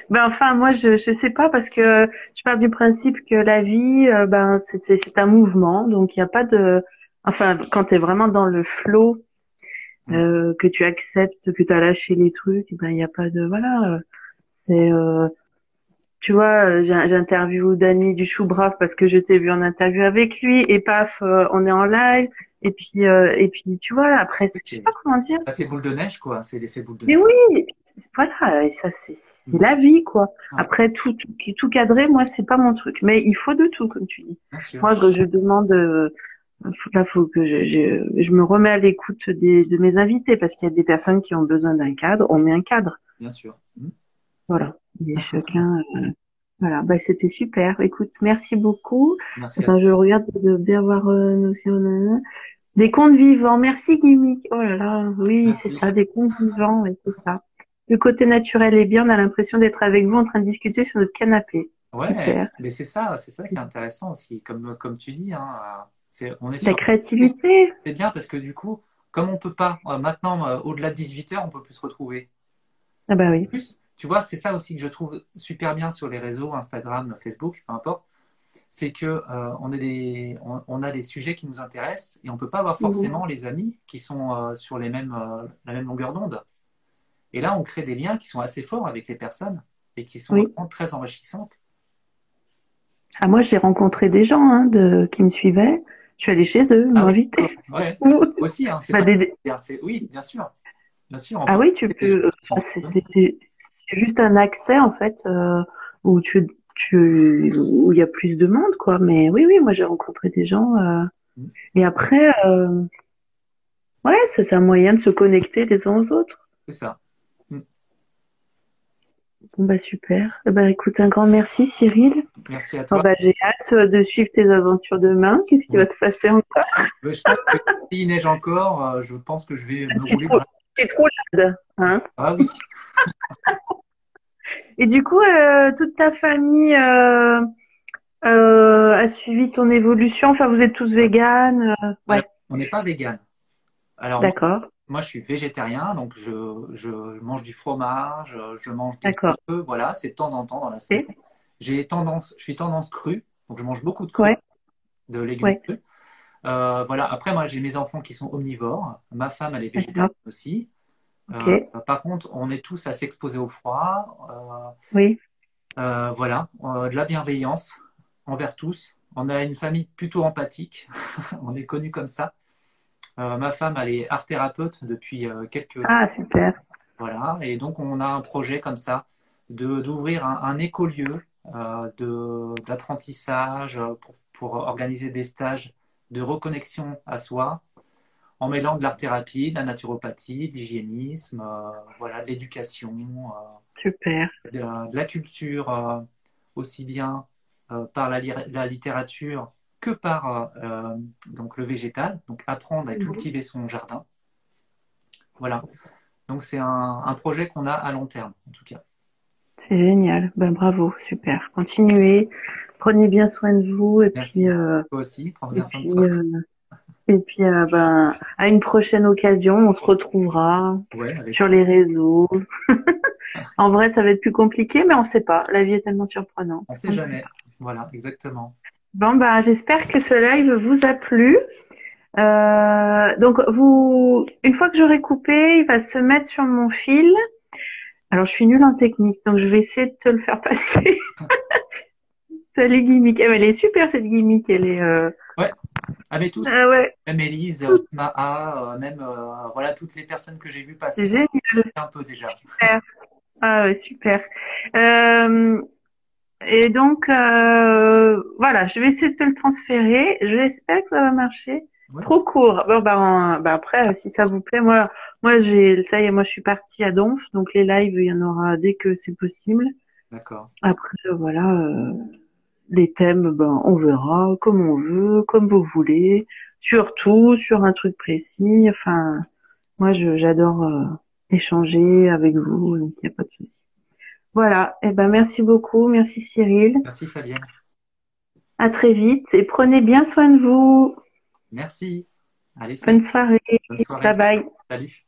Ben enfin, moi, je je sais pas parce que je pars du principe que la vie, euh, ben c'est c'est un mouvement, donc il n'y a pas de, enfin, quand tu es vraiment dans le flow, euh, que tu acceptes, que tu as lâché les trucs, ben il n'y a pas de, voilà, c'est, euh, tu vois, euh, j'interviewe Dany du Chou Brave parce que je t'ai vu en interview avec lui et paf, euh, on est en live et puis euh, et puis tu vois, après, je sais pas comment dire, Ça, c'est boule de neige, quoi. C'est l'effet boule de mais neige. oui, voilà, et ça c'est la vie quoi. Après tout, tout tout cadré, moi c'est pas mon truc, mais il faut de tout comme tu dis. Moi que je demande, euh, là faut que je, je, je me remets à l'écoute des de mes invités parce qu'il y a des personnes qui ont besoin d'un cadre, on met un cadre, Bien sûr. Mm. voilà. Et chacun, euh, voilà, bah c'était super. Écoute, merci beaucoup. Merci Attends, je regarde de bien voir euh, si on a un. des contes vivants. Merci Gimmick. Oh là là, oui, c'est ça, des contes vivants, oui, c'est ça. Le côté naturel est bien, on a l'impression d'être avec vous en train de discuter sur notre canapé. Ouais, Super. mais c'est ça, c'est ça qui est intéressant aussi. Comme, comme tu dis, hein, c'est, on est La sur créativité. C'est bien parce que du coup, comme on peut pas, euh, maintenant, euh, au-delà de 18 heures, on peut plus se retrouver. Ah bah oui. Plus, tu vois, c'est ça aussi que je trouve super bien sur les réseaux, Instagram, Facebook, peu importe. C'est que euh, on, est des, on, on a des sujets qui nous intéressent et on peut pas avoir forcément les amis qui sont euh, sur les mêmes, euh, la même longueur d'onde. Et là, on crée des liens qui sont assez forts avec les personnes et qui sont Oui. vraiment très enrichissantes. Ah, moi, j'ai rencontré des gens hein, de, qui me suivaient. Je suis allée chez eux, Ah invité. Ouais, aussi, hein, c'est Bah, pas- des- oui, bien sûr, bien sûr. Ah oui, tu peux. c'est c'est- juste un accès en fait euh, où tu, tu, où il y a plus de monde, quoi. Mais oui, oui, moi j'ai rencontré des gens. euh, Mm. Et après, euh, ouais, c'est un moyen de se connecter les uns aux autres. C'est ça. Bon bah super. Eh ben, écoute, un grand merci Cyril. Merci à toi. bah, j'ai hâte de suivre tes aventures demain. Qu'est-ce qui va se passer encore? Mais Je pense que s'il neige encore, je pense que je vais me rouler dans la... C'est trop laide, hein Ah oui, Et du coup, euh, toute ta famille euh, euh, a suivi ton évolution? Enfin, vous êtes tous véganes. ouais, on n'est pas vegan. Alors, d'accord. moi, je suis végétarien, donc je, je mange du fromage, je mange des D'accord. œufs, voilà, c'est de temps en temps dans la semaine. J'ai tendance, je suis tendance crue, donc je mange beaucoup de cru, Ouais. de légumes Ouais. crus. Euh, voilà. Après, moi, j'ai mes enfants qui sont omnivores. Ma femme, elle est végétarienne aussi. Euh, par contre, on est tous à s'exposer au froid. Euh, Oui. Voilà, de la bienveillance envers tous. On a une famille plutôt empathique, on est connu comme ça. Ma femme, elle est art thérapeute depuis quelques Ah, super. voilà, et donc on a un projet comme ça de d'ouvrir un, un écolieu de d'apprentissage pour, pour organiser des stages de reconnexion à soi en mêlant de l'art thérapie, de la naturopathie, de l'hygiénisme, euh, voilà, de l'éducation. euh, Super. de, de la culture euh, aussi bien par la, li- la littérature que par donc le végétal, donc apprendre à Mhm. cultiver son jardin. Voilà. Donc c'est un, un projet qu'on a à long terme, en tout cas. C'est génial. Ben, bravo. Super. Continuez. Prenez bien soin de vous. Et Merci. puis, euh, Toi aussi, prends bien soin de toi. euh, et puis euh, ben, à une prochaine occasion, on se retrouvera Ouais, avec- sur les réseaux. en vrai, ça va être plus compliqué, mais on sait pas. La vie est tellement surprenante. On sait ne jamais. Voilà, exactement. Bon, bah, j'espère que ce live vous a plu. Euh, donc, vous, une fois que j'aurai coupé, il va se mettre sur mon fil. Alors, je suis nulle en technique, donc je vais essayer de te le faire passer. Salut gimmick. Eh, elle est super cette gimmick. Elle est. Euh... Ouais. Ah mais tous. Ah ouais. Même Elise, Maha, euh, même euh, voilà toutes les personnes que j'ai vues passer. C'est génial. Un peu déjà. Super. Ah ouais, super. Et donc voilà, je vais essayer de te le transférer. J'espère que ça va marcher. Ouais. Trop court. Bon bah, bah, après, si ça vous plaît, moi, moi j'ai ça y est, moi je suis partie à Donf, donc les lives, il y en aura dès que c'est possible. D'accord. Après, voilà, les thèmes, ben on verra comme on veut, comme vous voulez, surtout sur un truc précis. Enfin, moi j'adore euh, échanger avec vous, donc il n'y a pas de souci. Voilà, et eh ben merci beaucoup, merci Cyril. Merci Fabienne. À très vite et prenez bien soin de vous. Merci. Allez, Bonne soirée. Bonne soirée. Bye bye. Salut.